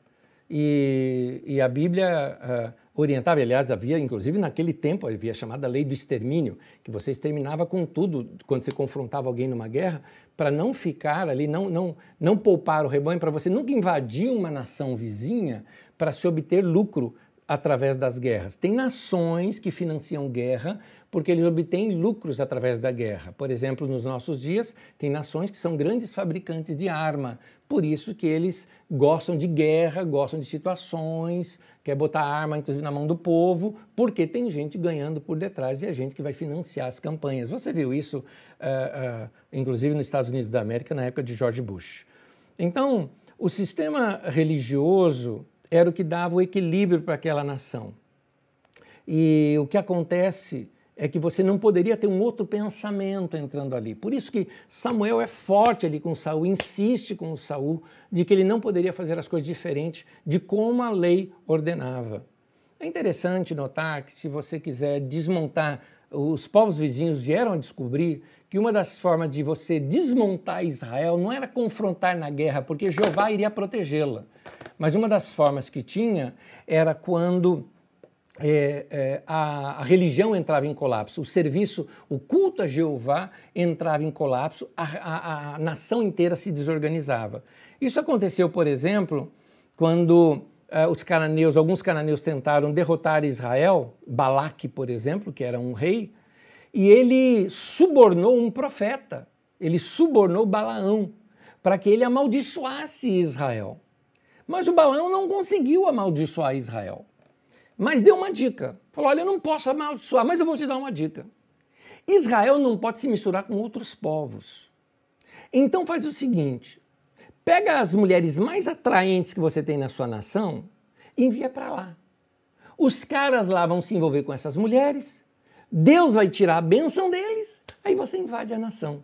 E, e a Bíblia uh, orientava, aliás, havia, inclusive naquele tempo, havia a chamada lei do extermínio, que você exterminava com tudo quando você confrontava alguém numa guerra, para não ficar ali, não, não, não poupar o rebanho, para você nunca invadir uma nação vizinha para se obter lucro através das guerras. Tem nações que financiam guerra porque eles obtêm lucros através da guerra. Por exemplo, nos nossos dias, tem nações que são grandes fabricantes de arma, por isso que eles gostam de guerra, gostam de situações, quer botar arma inclusive na mão do povo, porque tem gente ganhando por detrás e a gente que vai financiar as campanhas. Você viu isso, uh, uh, inclusive nos Estados Unidos da América, na época de George Bush. Então, o sistema religioso era o que dava o equilíbrio para aquela nação. E o que acontece é que você não poderia ter um outro pensamento entrando ali. Por isso que Samuel é forte ali com Saul, insiste com Saul de que ele não poderia fazer as coisas diferentes de como a lei ordenava. É interessante notar que se você quiser desmontar, os povos vizinhos vieram a descobrir que uma das formas de você desmontar Israel não era confrontar na guerra, porque Jeová iria protegê-la. Mas uma das formas que tinha era quando é, é, a, a, religião entrava em colapso, o serviço, o culto a Jeová entrava em colapso, a, a, a, nação inteira se desorganizava. Isso aconteceu, por exemplo, quando uh, os cananeus, alguns cananeus tentaram derrotar Israel, Balaque, por exemplo, que era um rei, e ele subornou um profeta, ele subornou Balaão para que ele amaldiçoasse Israel. Mas o Balaão não conseguiu amaldiçoar Israel. Mas deu uma dica. Falou: olha, eu não posso amaldiçoar, mas eu vou te dar uma dica. Israel não pode se misturar com outros povos. Então faz o seguinte: pega as mulheres mais atraentes que você tem na sua nação e envia para lá. Os caras lá vão se envolver com essas mulheres, Deus vai tirar a bênção deles, aí você invade a nação.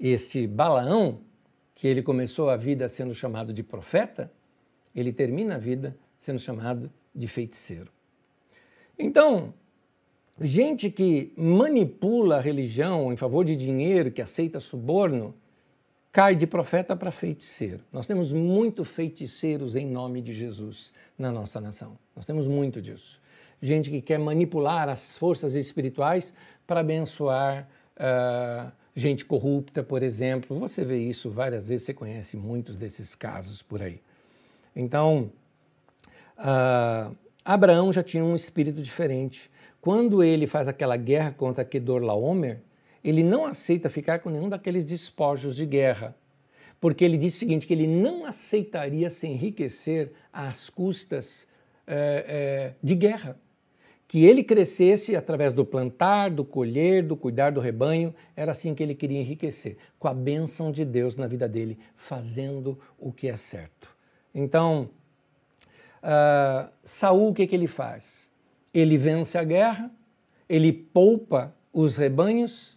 este Balaão, que ele começou a vida sendo chamado de profeta, ele termina a vida sendo chamado de feiticeiro. Então, gente que manipula a religião em favor de dinheiro, que aceita suborno, cai de profeta para feiticeiro. Nós temos muito feiticeiros em nome de Jesus na nossa nação. Nós temos muito disso. Gente que quer manipular as forças espirituais para abençoar uh, gente corrupta, por exemplo. Você vê isso várias vezes, você conhece muitos desses casos por aí. Então, uh, Abraão já tinha um espírito diferente. Quando ele faz aquela guerra contra Kedorlaomer, ele não aceita ficar com nenhum daqueles despojos de guerra, porque ele diz o seguinte, que ele não aceitaria se enriquecer às custas é, é, de guerra. Que ele crescesse através do plantar, do colher, do cuidar do rebanho, era assim que ele queria enriquecer, com a bênção de Deus na vida dele, fazendo o que é certo. Então, uh, Saul, o que, que ele faz? Ele vence a guerra, ele poupa os rebanhos,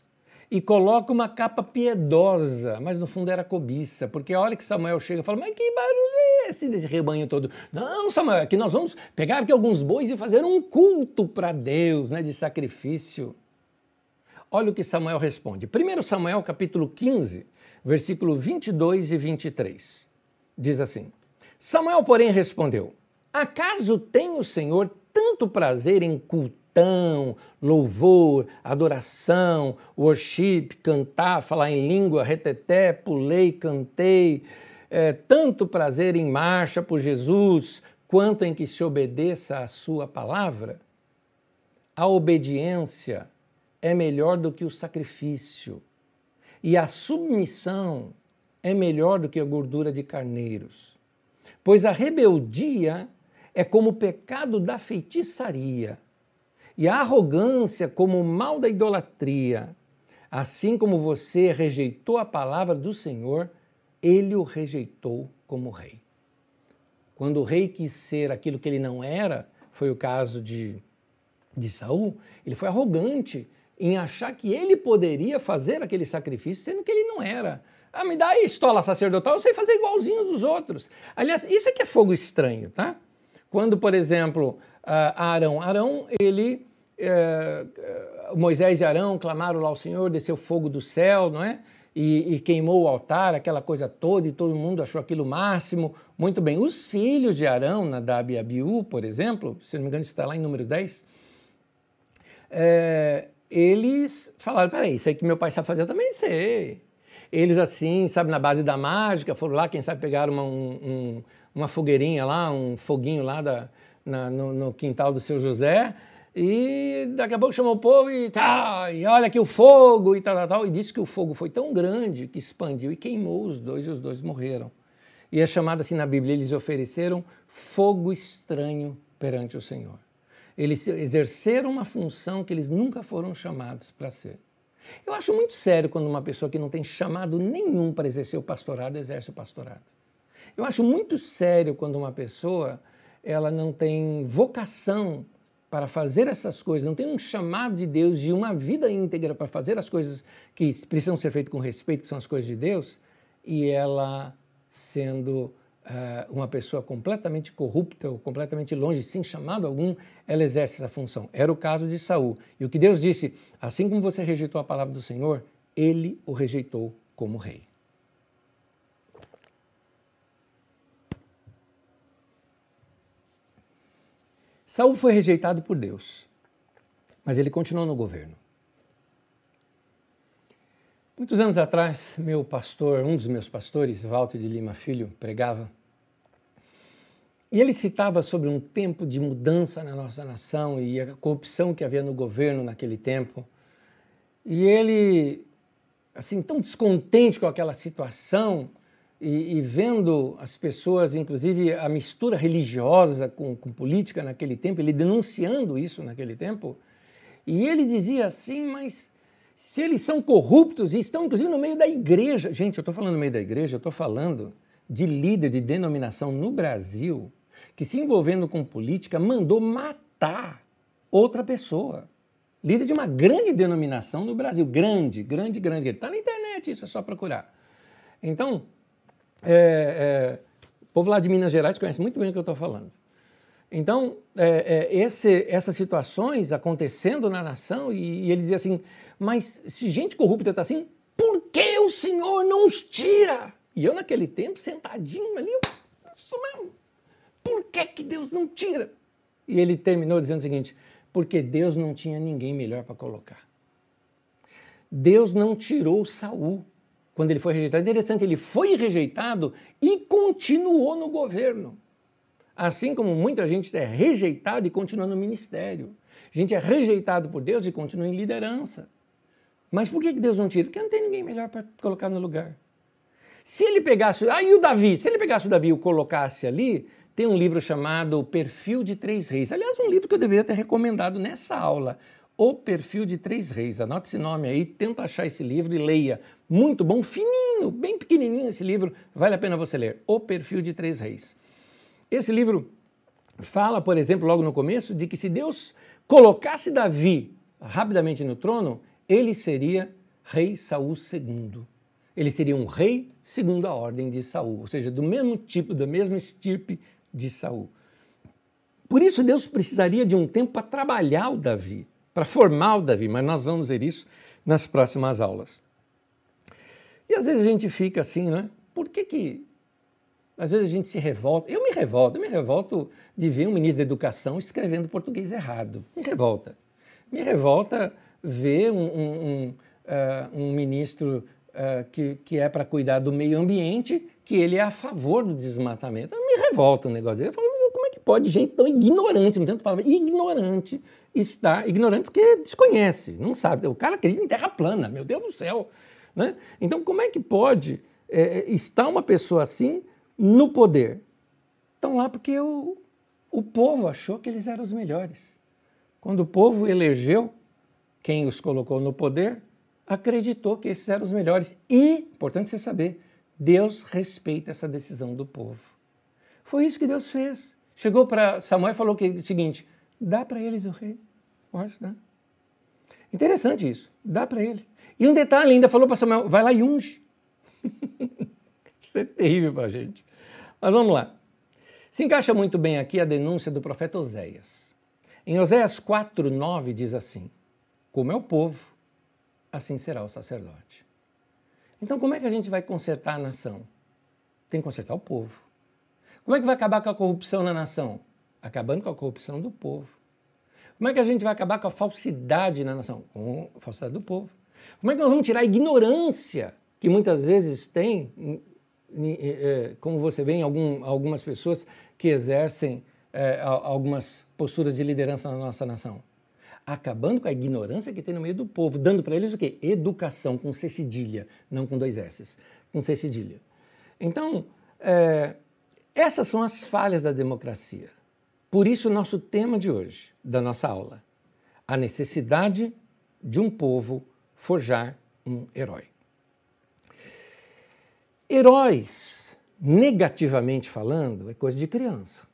e coloca uma capa piedosa, mas no fundo era cobiça, porque a hora que Samuel chega fala, mas que barulho é esse desse rebanho todo? Não, Samuel, aqui nós vamos pegar aqui alguns bois e fazer um culto para Deus, né, de sacrifício. Olha o que Samuel responde. 1 Samuel capítulo 15, versículo 22 e 23. Diz assim, Samuel, porém, respondeu, acaso tem o Senhor tanto prazer em cultuar gratidão, louvor, adoração, worship, cantar, falar em língua, reteté, pulei, cantei, é, tanto prazer em marcha por Jesus, quanto em que se obedeça à sua palavra? A obediência é melhor do que o sacrifício, e a submissão é melhor do que a gordura de carneiros. Pois a rebeldia é como o pecado da feitiçaria e a arrogância como o mal da idolatria. Assim como você rejeitou a palavra do Senhor, ele o rejeitou como rei. Quando o rei quis ser aquilo que ele não era, foi o caso de, de Saul, ele foi arrogante em achar que ele poderia fazer aquele sacrifício, sendo que ele não era. Ah, me dá aí estola sacerdotal, eu sei fazer igualzinho dos outros. Aliás, isso é que é fogo estranho, tá? Quando, por exemplo, Arão, Arão, ele é, Moisés e Arão clamaram lá ao Senhor, desceu fogo do céu, não é? E, e, queimou o altar, aquela coisa toda, e todo mundo achou aquilo máximo. Muito bem. Os filhos de Arão, Nadab e Abiú, por exemplo, se não me engano, está lá em número 10, é, eles falaram: peraí, isso aí que meu pai sabe fazer, eu também sei. Eles, assim, sabe, na base da mágica, foram lá, quem sabe, pegaram uma, um, uma fogueirinha lá, um foguinho lá da, na, no, no quintal do seu José, e daqui a pouco chamou o povo e, tá, e olha aqui o fogo e tal, tal, tal. E disse que o fogo foi tão grande que expandiu e queimou os dois e os dois morreram. E é chamado assim na Bíblia, eles ofereceram fogo estranho perante o Senhor. Eles exerceram uma função que eles nunca foram chamados para ser. Eu acho muito sério quando uma pessoa que não tem chamado nenhum para exercer o pastorado exerce o pastorado. Eu acho muito sério quando uma pessoa ela não tem vocação para fazer essas coisas, não tem um chamado de Deus e uma vida íntegra para fazer as coisas que precisam ser feitas com respeito, que são as coisas de Deus, e ela sendo uh, uma pessoa completamente corrupta ou completamente longe, sem chamado algum, ela exerce essa função. Era o caso de Saul. E o que Deus disse, assim como você rejeitou a palavra do Senhor, ele o rejeitou como rei. Saul foi rejeitado por Deus, mas ele continuou no governo. Muitos anos atrás, meu pastor, um dos meus pastores, Walter de Lima Filho, pregava. E ele citava sobre um tempo de mudança na nossa nação e a corrupção que havia no governo naquele tempo. E ele, assim, tão descontente com aquela situação, e, e, vendo as pessoas, inclusive a mistura religiosa com, com, política naquele tempo, ele denunciando isso naquele tempo, e ele dizia assim, mas se eles são corruptos e estão inclusive no meio da igreja, gente, eu estou falando no meio da igreja, eu estou falando de líder de denominação no Brasil que se envolvendo com política mandou matar outra pessoa. líder de uma grande denominação no Brasil, grande, grande, grande. Está na internet, isso é só procurar. Então, é, é, o povo lá de Minas Gerais conhece muito bem o que eu estou falando. Então, é, é, esse, essas situações acontecendo na nação, e, e ele dizia assim: mas se gente corrupta está assim, por que o Senhor não os tira? E eu, naquele tempo, sentadinho ali, eu, isso mesmo, por que, que Deus não tira? E ele terminou dizendo o seguinte: porque Deus não tinha ninguém melhor para colocar. Deus não tirou Saul quando ele foi rejeitado. Interessante, ele foi rejeitado e continuou no governo. Assim como muita gente é rejeitada e continua no ministério. A gente é rejeitado por Deus e continua em liderança. Mas por que Deus não tira? Porque não tem ninguém melhor para colocar no lugar. Se ele pegasse. Aí ah, o Davi, se ele pegasse o Davi e o colocasse ali, tem um livro chamado Perfil de Três Reis. Aliás, um livro que eu deveria ter recomendado nessa aula. O Perfil de Três Reis. Anote esse nome aí, tenta achar esse livro e leia. Muito bom, fininho, bem pequenininho esse livro, vale a pena você ler. O Perfil de Três Reis. Esse livro fala, por exemplo, logo no começo, de que se Deus colocasse Davi rapidamente no trono, ele seria rei Saul II. Ele seria um rei segundo a ordem de Saul, ou seja, do mesmo tipo, da mesma estirpe de Saul. Por isso Deus precisaria de um tempo para trabalhar o Davi, para formar o Davi, mas nós vamos ver isso nas próximas aulas. E às vezes a gente fica assim, né? Por que que às vezes a gente se revolta. Eu me revolto, eu me revolto de ver um ministro da Educação escrevendo português errado. Me revolta. Me revolta ver um, um, um, uh, um ministro uh, que, que é para cuidar do meio ambiente, que ele é a favor do desmatamento. Me revolta o negócio dele. Eu falo, pode gente tão ignorante, não tento palavra, ignorante, estar ignorante porque desconhece, não sabe. O cara acredita em terra plana, meu Deus do céu. Né? Então, como é que pode é, estar uma pessoa assim no poder. Estão lá porque o, o povo achou que eles eram os melhores. Quando o povo elegeu quem os colocou no poder, acreditou que esses eram os melhores. E, importante você saber, Deus respeita essa decisão do povo. Foi isso que Deus fez. Chegou para Samuel e falou que, o seguinte: dá para eles o rei. Pode dar. Interessante isso. Dá para ele. E um detalhe ainda falou para Samuel: vai lá e unge. isso é terrível para a gente. Mas vamos lá. Se encaixa muito bem aqui a denúncia do profeta Oséias. Em Oséias 4, 9 diz assim: Como é o povo, assim será o sacerdote. Então, como é que a gente vai consertar a nação? Tem que consertar o povo. Como é que vai acabar com a corrupção na nação? Acabando com a corrupção do povo. Como é que a gente vai acabar com a falsidade na nação? Com a falsidade do povo. Como é que nós vamos tirar a ignorância que muitas vezes tem é, como você vê em algum, algumas pessoas que exercem é, algumas posturas de liderança na nossa nação. Acabando com a ignorância que tem no meio do povo, dando para eles o quê? Educação com C cedilha, não com dois S, com C cedilha. Então, é, essas são as falhas da democracia. Por isso, o nosso tema de hoje, da nossa aula, a necessidade de um povo forjar um herói. Heróis, negativamente falando, é coisa de criança.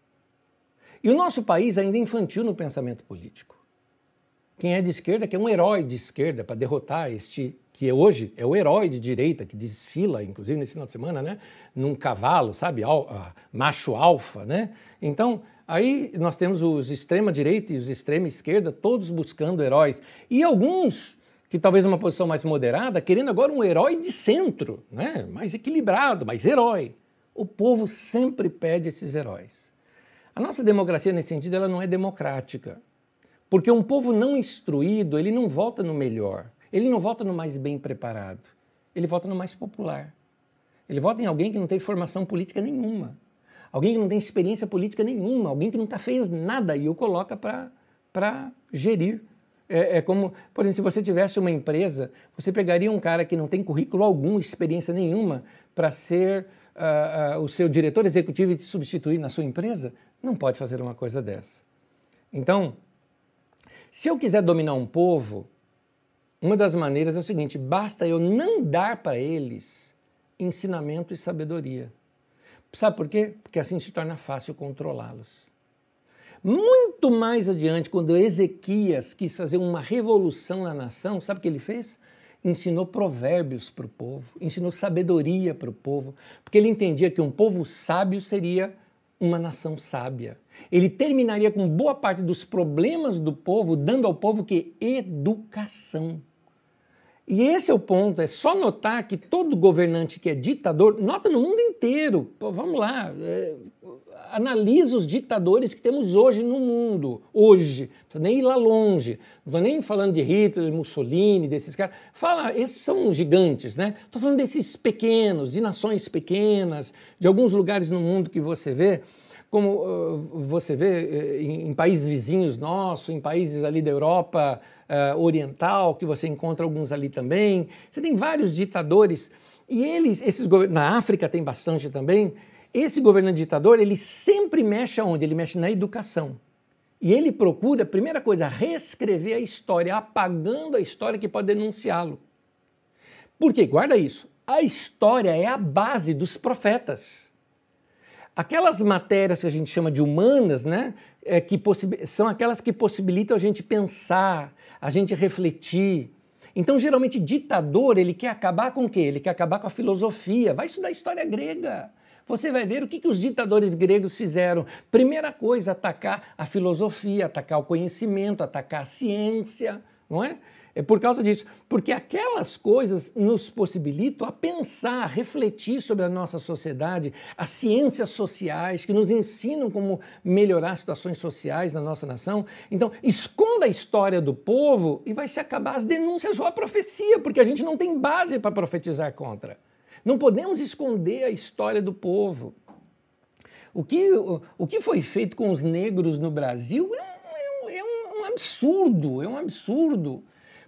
E o nosso país ainda é infantil no pensamento político. Quem é de esquerda quer um herói de esquerda para derrotar este que hoje é o herói de direita que desfila, inclusive nesse final de semana, né, num cavalo, sabe, al, uh, macho alfa, né? Então, aí nós temos os extrema direita e os extrema esquerda todos buscando heróis e alguns que talvez uma posição mais moderada, querendo agora um herói de centro, né? mais equilibrado, mais herói. O povo sempre pede esses heróis. A nossa democracia, nesse sentido, ela não é democrática. Porque um povo não instruído, ele não vota no melhor, ele não vota no mais bem preparado, ele vota no mais popular. Ele vota em alguém que não tem formação política nenhuma, alguém que não tem experiência política nenhuma, alguém que nunca fez nada e o coloca para gerir é, é, como, por exemplo, se você tivesse uma empresa, você pegaria um cara que não tem currículo algum, experiência nenhuma, para ser uh, uh, o seu diretor executivo e te substituir na sua empresa? Não pode fazer uma coisa dessa. Então, se eu quiser dominar um povo, uma das maneiras é o seguinte: basta eu não dar para eles ensinamento e sabedoria. Sabe por quê? Porque assim se torna fácil controlá-los. Muito mais adiante, quando Ezequias quis fazer uma revolução na nação, sabe o que ele fez? Ensinou provérbios para o povo, ensinou sabedoria para o povo, porque ele entendia que um povo sábio seria uma nação sábia. Ele terminaria com boa parte dos problemas do povo, dando ao povo que educação. E esse é o ponto, é só notar que todo governante que é ditador, nota no mundo inteiro, pô, vamos lá, é, analisa os ditadores que temos hoje no mundo, hoje, não precisa nem ir lá longe, não estou nem falando de Hitler, Mussolini, desses caras, fala, esses são gigantes, né? Estou falando desses pequenos, de nações pequenas, de alguns lugares no mundo que você vê, como uh, você vê uh, em, em, países vizinhos nossos, em países ali da Europa uh, Oriental, que você encontra alguns ali também. Você tem vários ditadores e eles, esses na África tem bastante também. Esse governante ditador, ele sempre mexe aonde? Ele mexe na educação. E ele procura, primeira coisa, reescrever a história, apagando a história que pode denunciá-lo. Por quê? Guarda isso. A história é a base dos profetas. Aquelas matérias que a gente chama de humanas, né, é, que são aquelas que possibilitam a gente pensar, a gente refletir. Então, geralmente, ditador, ele quer acabar com o quê? Ele quer acabar com a filosofia. Vai estudar história grega. Você vai ver o que, que os ditadores gregos fizeram. Primeira coisa, atacar a filosofia, atacar o conhecimento, atacar a ciência, não é? É por causa disso, porque aquelas coisas nos possibilitam a pensar, a refletir sobre a nossa sociedade, as ciências sociais que nos ensinam como melhorar situações sociais na nossa nação. Então, esconda a história do povo e vai se acabar as denúncias ou a profecia, porque a gente não tem base para profetizar contra. Não podemos esconder a história do povo. O que, o, o que foi feito com os negros no Brasil é um, é um, é um absurdo, é um absurdo.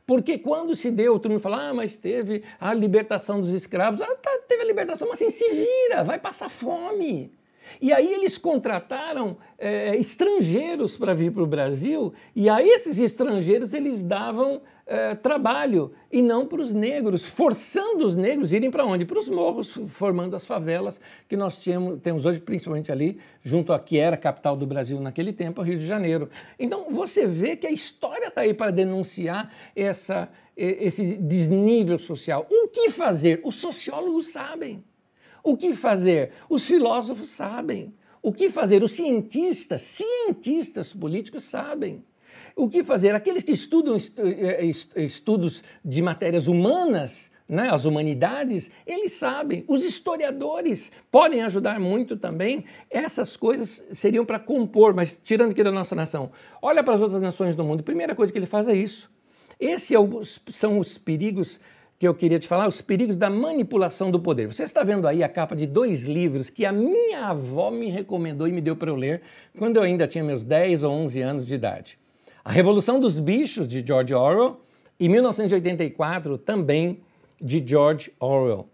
Porque quando se deu, todo mundo fala, ah, mas teve a libertação dos escravos. Ah, tá, teve a libertação, mas assim, se vira, vai passar fome. E aí eles contrataram é, estrangeiros para vir para o Brasil, e a esses estrangeiros eles davam é, trabalho, e não para os negros, forçando os negros a irem para onde? Para os morros, formando as favelas que nós tínhamos, temos hoje, principalmente ali, junto a que era a capital do Brasil naquele tempo, o Rio de Janeiro. Então você vê que a história está aí para denunciar essa, esse desnível social. O que fazer? Os sociólogos sabem. O que fazer? Os filósofos sabem. O que fazer? Os cientistas, cientistas políticos sabem. O que fazer? Aqueles que estudam eh, eh, estudos de matérias humanas, né, as humanidades, eles sabem. Os historiadores podem ajudar muito também. Essas coisas seriam para compor, mas tirando aqui da nossa nação. Olha para as outras nações do mundo. Primeira coisa que ele faz é isso. Esses é são os perigos que eu queria te falar, os perigos da manipulação do poder. Você está vendo aí a capa de dois livros que a minha avó me recomendou e me deu para eu ler quando eu ainda tinha meus 10 ou 11 anos de idade. A Revolução dos Bichos, de George Orwell, e 1984, também de George Orwell.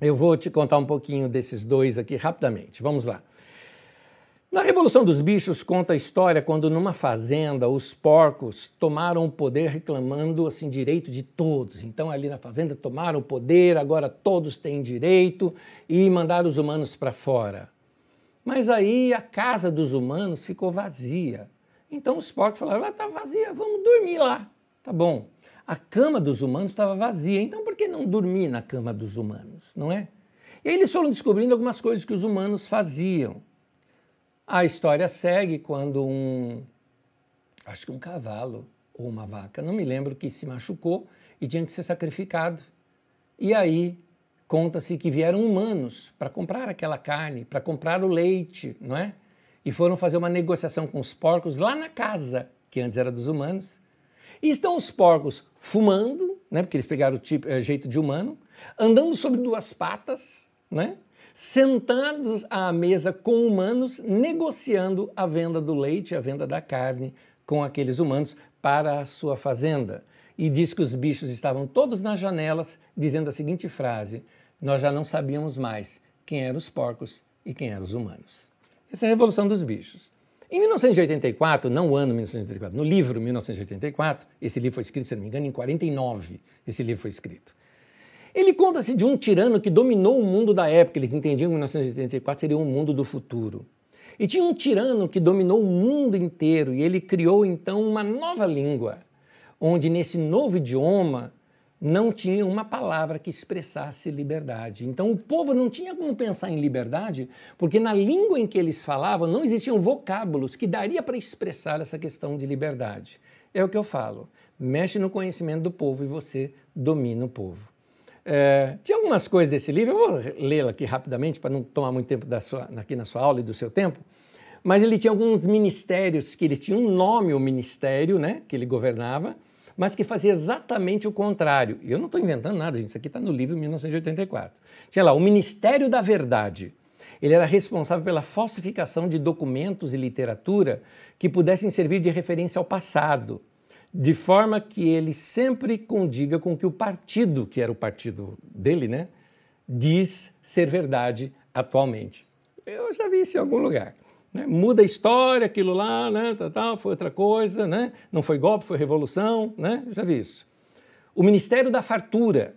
Eu vou te contar um pouquinho desses dois aqui rapidamente. Vamos lá. Na Revolução dos Bichos conta a história quando numa fazenda os porcos tomaram o poder reclamando assim direito de todos. Então ali na fazenda tomaram o poder, agora todos têm direito e mandaram os humanos para fora. Mas aí a casa dos humanos ficou vazia. Então os porcos falaram: ah, está vazia, vamos dormir lá. Tá bom. A cama dos humanos estava vazia, então por que não dormir na cama dos humanos, não é? E aí eles foram descobrindo algumas coisas que os humanos faziam. A história segue quando um, acho que um cavalo ou uma vaca, não me lembro, que se machucou e tinha que ser sacrificado. E aí conta-se que vieram humanos para comprar aquela carne, para comprar o leite, não é? e foram fazer uma negociação com os porcos lá na casa, que antes era dos humanos. E estão os porcos fumando, né, porque eles pegaram o tipo, é, jeito de humano, andando sobre duas patas, né, sentados à mesa com humanos, negociando a venda do leite, a venda da carne com aqueles humanos para a sua fazenda. E diz que os bichos estavam todos nas janelas, dizendo a seguinte frase: Nós já não sabíamos mais quem eram os porcos e quem eram os humanos. Essa é a Revolução dos Bichos. Em 1984, não o ano 1984, no livro 1984, esse livro foi escrito, se não me engano, em 49, esse livro foi escrito. Ele conta-se de um tirano que dominou o mundo da época, eles entendiam que 1984 seria um mundo do futuro. E tinha um tirano que dominou o mundo inteiro e ele criou então uma nova língua, onde nesse novo idioma não tinha uma palavra que expressasse liberdade. Então o povo não tinha como pensar em liberdade, porque na língua em que eles falavam não existiam vocábulos que daria para expressar essa questão de liberdade. É o que eu falo. Mexe no conhecimento do povo e você domina o povo. É, tinha algumas coisas desse livro, eu vou lê-lo aqui rapidamente para não tomar muito tempo da sua, aqui na sua aula e do seu tempo, mas ele tinha alguns ministérios que eles tinham um nome, o ministério né, que ele governava, mas que fazia exatamente o contrário. E eu não estou inventando nada, gente, isso aqui está no livro de 1984. Tinha lá o Ministério da Verdade. Ele era responsável pela falsificação de documentos e literatura que pudessem servir de referência ao passado de forma que ele sempre condiga com que o partido, que era o partido dele, né, diz ser verdade atualmente. Eu já vi isso em algum lugar. Né? Muda a história, aquilo lá, né, tal, tal, foi outra coisa, né? não foi golpe, foi revolução, né? já vi isso. O Ministério da Fartura,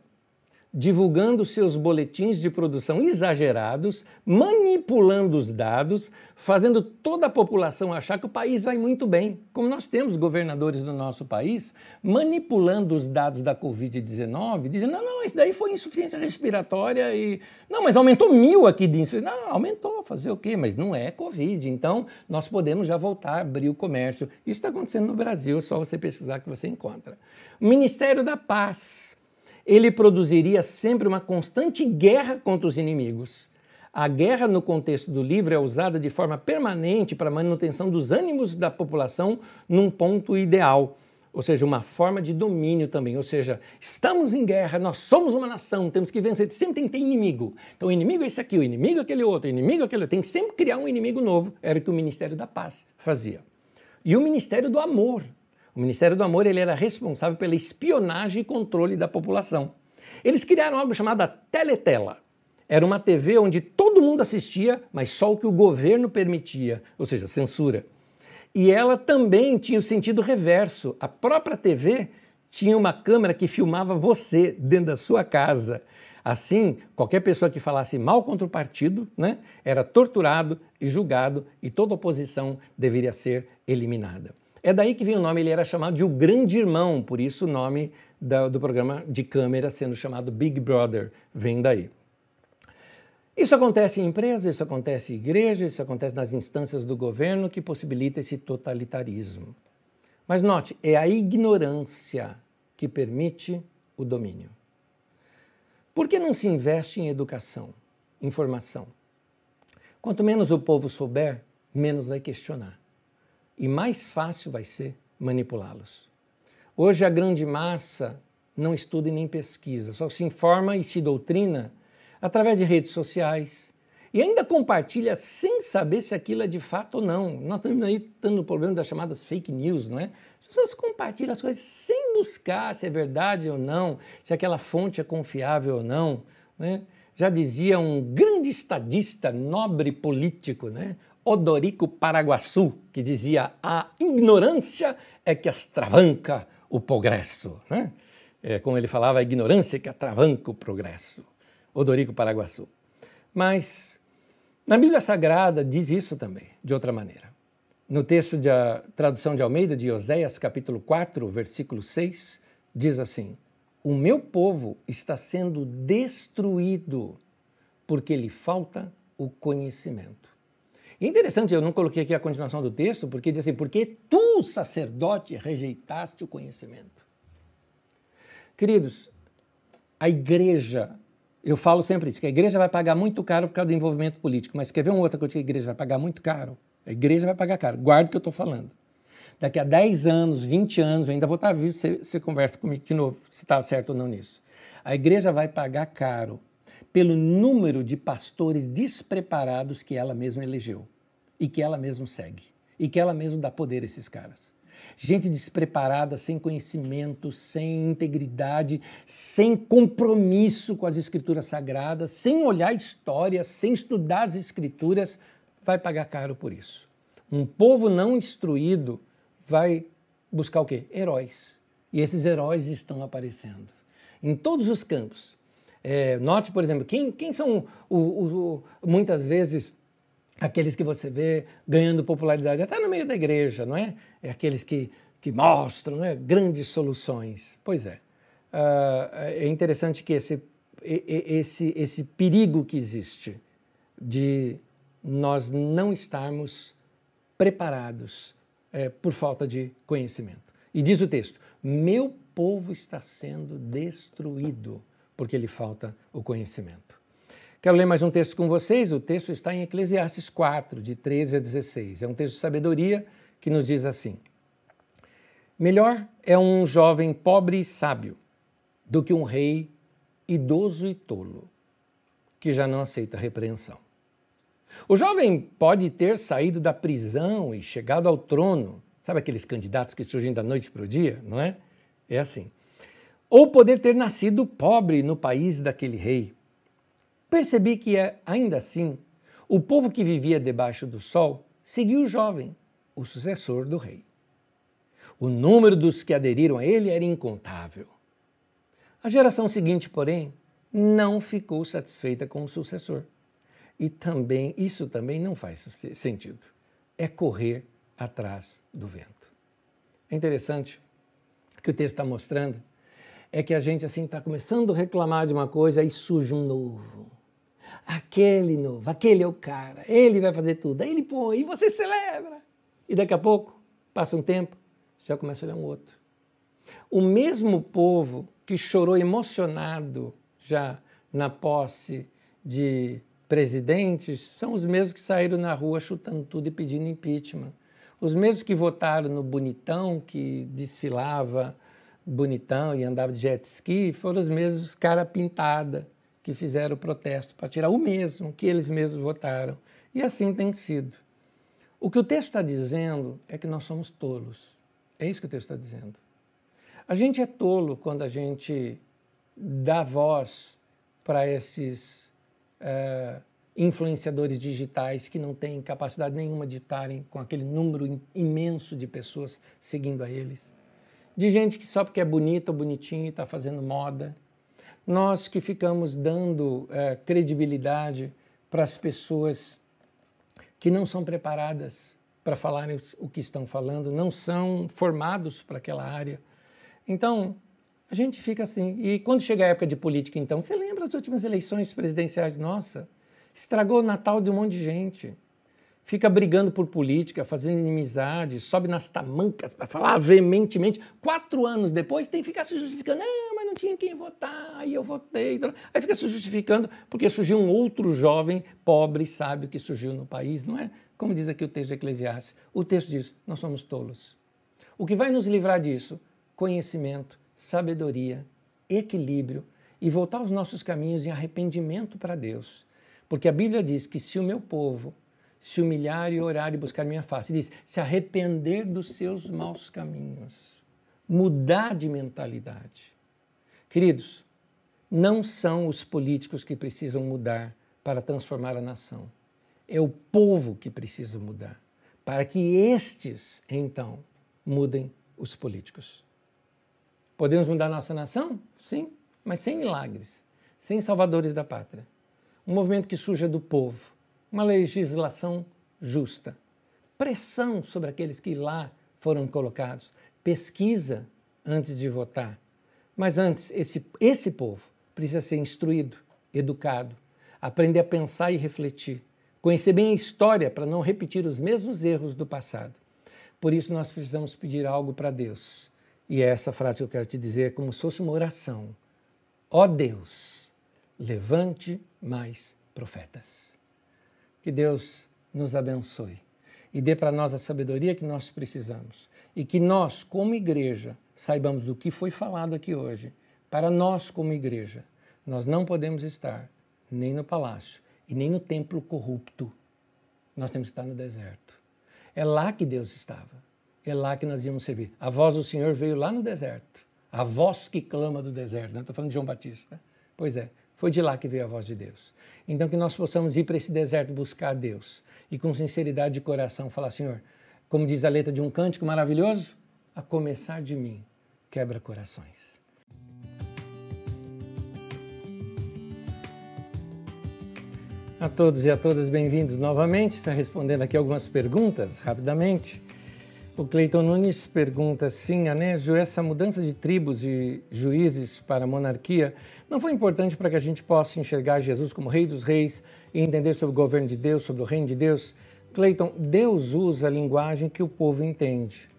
divulgando seus boletins de produção exagerados, manipulando os dados, fazendo toda a população achar que o país vai muito bem. Como nós temos governadores do nosso país manipulando os dados da Covid-19, dizendo: não, não, isso daí foi insuficiência respiratória e. Não, mas aumentou mil aqui de insuficiência. Não, aumentou, fazer o quê? Mas não é Covid. Então, nós podemos já voltar a abrir o comércio. Isso está acontecendo no Brasil, é só você pesquisar que você encontra. O Ministério da Paz ele produziria sempre uma constante guerra contra os inimigos. A guerra, no contexto do livro, é usada de forma permanente para a manutenção dos ânimos da população num ponto ideal, ou seja, uma forma de domínio também. Ou seja, estamos em guerra, nós somos uma nação, temos que vencer, sempre tem que ter inimigo. Então, o inimigo é esse aqui, o inimigo é aquele outro, o inimigo é aquele outro. Tem que sempre criar um inimigo novo. Era o que o Ministério da Paz fazia. E o Ministério do Amor, o Ministério do Amor ele era responsável pela espionagem e controle da população. Eles criaram algo chamado Teletela. Era uma TV onde todo mundo assistia, mas só o que o governo permitia, ou seja, censura. E ela também tinha o sentido reverso. A própria TV tinha uma câmera que filmava você dentro da sua casa. Assim, qualquer pessoa que falasse mal contra o partido né, era torturado e julgado, e toda oposição deveria ser eliminada. É daí que vem o nome, ele era chamado de O Grande Irmão, por isso o nome da, do programa de câmera sendo chamado Big Brother vem daí. Isso acontece em empresas, isso acontece em igrejas, isso acontece nas instâncias do governo que possibilita esse totalitarismo. Mas note, é a ignorância que permite o domínio. Por que não se investe em educação, informação? Quanto menos o povo souber, menos vai questionar e mais fácil vai ser manipulá-los. Hoje a grande massa não estuda e nem pesquisa, só se informa e se doutrina através de redes sociais e ainda compartilha sem saber se aquilo é de fato ou não. Nós estamos aí tendo o problema das chamadas fake news, não é? As pessoas compartilham as coisas sem buscar se é verdade ou não, se aquela fonte é confiável ou não. Né? Já dizia um grande estadista, nobre político, né? Odorico Paraguaçu, que dizia: a ignorância é que astravanca o progresso. Né? É, como ele falava, a ignorância é que atravanca o progresso. Odorico Paraguaçu. Mas na Bíblia Sagrada diz isso também, de outra maneira. No texto de tradução de Almeida, de Oséias, capítulo 4, versículo 6, diz assim: O meu povo está sendo destruído porque lhe falta o conhecimento. É interessante, eu não coloquei aqui a continuação do texto, porque diz assim: porque tu, sacerdote, rejeitaste o conhecimento. Queridos, a igreja, eu falo sempre isso, que a igreja vai pagar muito caro por causa do envolvimento político, mas quer ver uma outra coisa que a igreja vai pagar muito caro? A igreja vai pagar caro. Guarda o que eu estou falando. Daqui a 10 anos, 20 anos, eu ainda vou estar vivo, você, você conversa comigo de novo, se está certo ou não nisso. A igreja vai pagar caro pelo número de pastores despreparados que ela mesma elegeu e que ela mesma segue e que ela mesma dá poder a esses caras. Gente despreparada, sem conhecimento, sem integridade, sem compromisso com as escrituras sagradas, sem olhar a história, sem estudar as escrituras, vai pagar caro por isso. Um povo não instruído vai buscar o quê? Heróis. E esses heróis estão aparecendo em todos os campos. É, note, por exemplo, quem, quem são o, o, o, muitas vezes aqueles que você vê ganhando popularidade até no meio da igreja, não é? É aqueles que, que mostram né, grandes soluções. Pois é. Uh, é interessante que esse, esse, esse perigo que existe de nós não estarmos preparados é, por falta de conhecimento. E diz o texto: Meu povo está sendo destruído porque lhe falta o conhecimento. Quero ler mais um texto com vocês. O texto está em Eclesiastes 4, de 13 a 16. É um texto de sabedoria que nos diz assim: Melhor é um jovem pobre e sábio do que um rei idoso e tolo, que já não aceita repreensão. O jovem pode ter saído da prisão e chegado ao trono. Sabe aqueles candidatos que surgem da noite para o dia, não é? É assim. Ou poder ter nascido pobre no país daquele rei. Percebi que, é, ainda assim, o povo que vivia debaixo do sol seguiu o jovem, o sucessor do rei. O número dos que aderiram a ele era incontável. A geração seguinte, porém, não ficou satisfeita com o sucessor. E também, isso também não faz sentido. É correr atrás do vento. É interessante que o texto está mostrando é que a gente assim está começando a reclamar de uma coisa e surge um novo. Aquele novo, aquele é o cara, ele vai fazer tudo. Aí ele põe e você celebra. E daqui a pouco, passa um tempo, você já começa a olhar um outro. O mesmo povo que chorou emocionado já na posse de presidentes são os mesmos que saíram na rua chutando tudo e pedindo impeachment. Os mesmos que votaram no bonitão, que desfilava bonitão e andava de jet ski, foram os mesmos cara pintada que fizeram o protesto para tirar o mesmo que eles mesmos votaram. E assim tem sido. O que o texto está dizendo é que nós somos tolos. É isso que o texto está dizendo. A gente é tolo quando a gente dá voz para esses uh, influenciadores digitais que não têm capacidade nenhuma de estarem com aquele número imenso de pessoas seguindo a eles. De gente que só porque é bonita ou bonitinho está fazendo moda. Nós que ficamos dando uh, credibilidade para as pessoas que não são preparadas para falarem o que estão falando, não são formados para aquela área. Então, a gente fica assim. E quando chega a época de política, então, você lembra as últimas eleições presidenciais? Nossa, estragou o Natal de um monte de gente. Fica brigando por política, fazendo inimizade, sobe nas tamancas para falar veementemente. Quatro anos depois tem que ficar se justificando. Não, mas não tinha quem votar, aí eu votei. Aí fica se justificando porque surgiu um outro jovem, pobre, sábio, que surgiu no país. Não é como diz aqui o texto de Eclesiastes. O texto diz: nós somos tolos. O que vai nos livrar disso? Conhecimento sabedoria, equilíbrio e voltar aos nossos caminhos em arrependimento para Deus. Porque a Bíblia diz que se o meu povo se humilhar e orar e buscar minha face, diz, se arrepender dos seus maus caminhos, mudar de mentalidade. Queridos, não são os políticos que precisam mudar para transformar a nação. É o povo que precisa mudar, para que estes, então, mudem os políticos. Podemos mudar nossa nação? Sim, mas sem milagres, sem salvadores da pátria. Um movimento que surja do povo, uma legislação justa, pressão sobre aqueles que lá foram colocados, pesquisa antes de votar. Mas antes, esse, esse povo precisa ser instruído, educado, aprender a pensar e refletir, conhecer bem a história para não repetir os mesmos erros do passado. Por isso, nós precisamos pedir algo para Deus e é essa frase que eu quero te dizer, é como se fosse uma oração. Ó oh Deus, levante mais profetas. Que Deus nos abençoe e dê para nós a sabedoria que nós precisamos. E que nós, como igreja, saibamos do que foi falado aqui hoje. Para nós, como igreja, nós não podemos estar nem no palácio e nem no templo corrupto. Nós temos que estar no deserto. É lá que Deus estava é lá que nós íamos servir. A voz do Senhor veio lá no deserto. A voz que clama do deserto. Não estou falando de João Batista. Pois é, foi de lá que veio a voz de Deus. Então que nós possamos ir para esse deserto buscar Deus e com sinceridade de coração falar, Senhor, como diz a letra de um cântico maravilhoso, a começar de mim, quebra corações. A todos e a todas, bem-vindos novamente. Está respondendo aqui algumas perguntas rapidamente. O Cleiton Nunes pergunta assim, Anésio, essa mudança de tribos e juízes para a monarquia não foi importante para que a gente possa enxergar Jesus como rei dos reis e entender sobre o governo de Deus, sobre o reino de Deus? Cleiton, Deus usa a linguagem que o povo entende.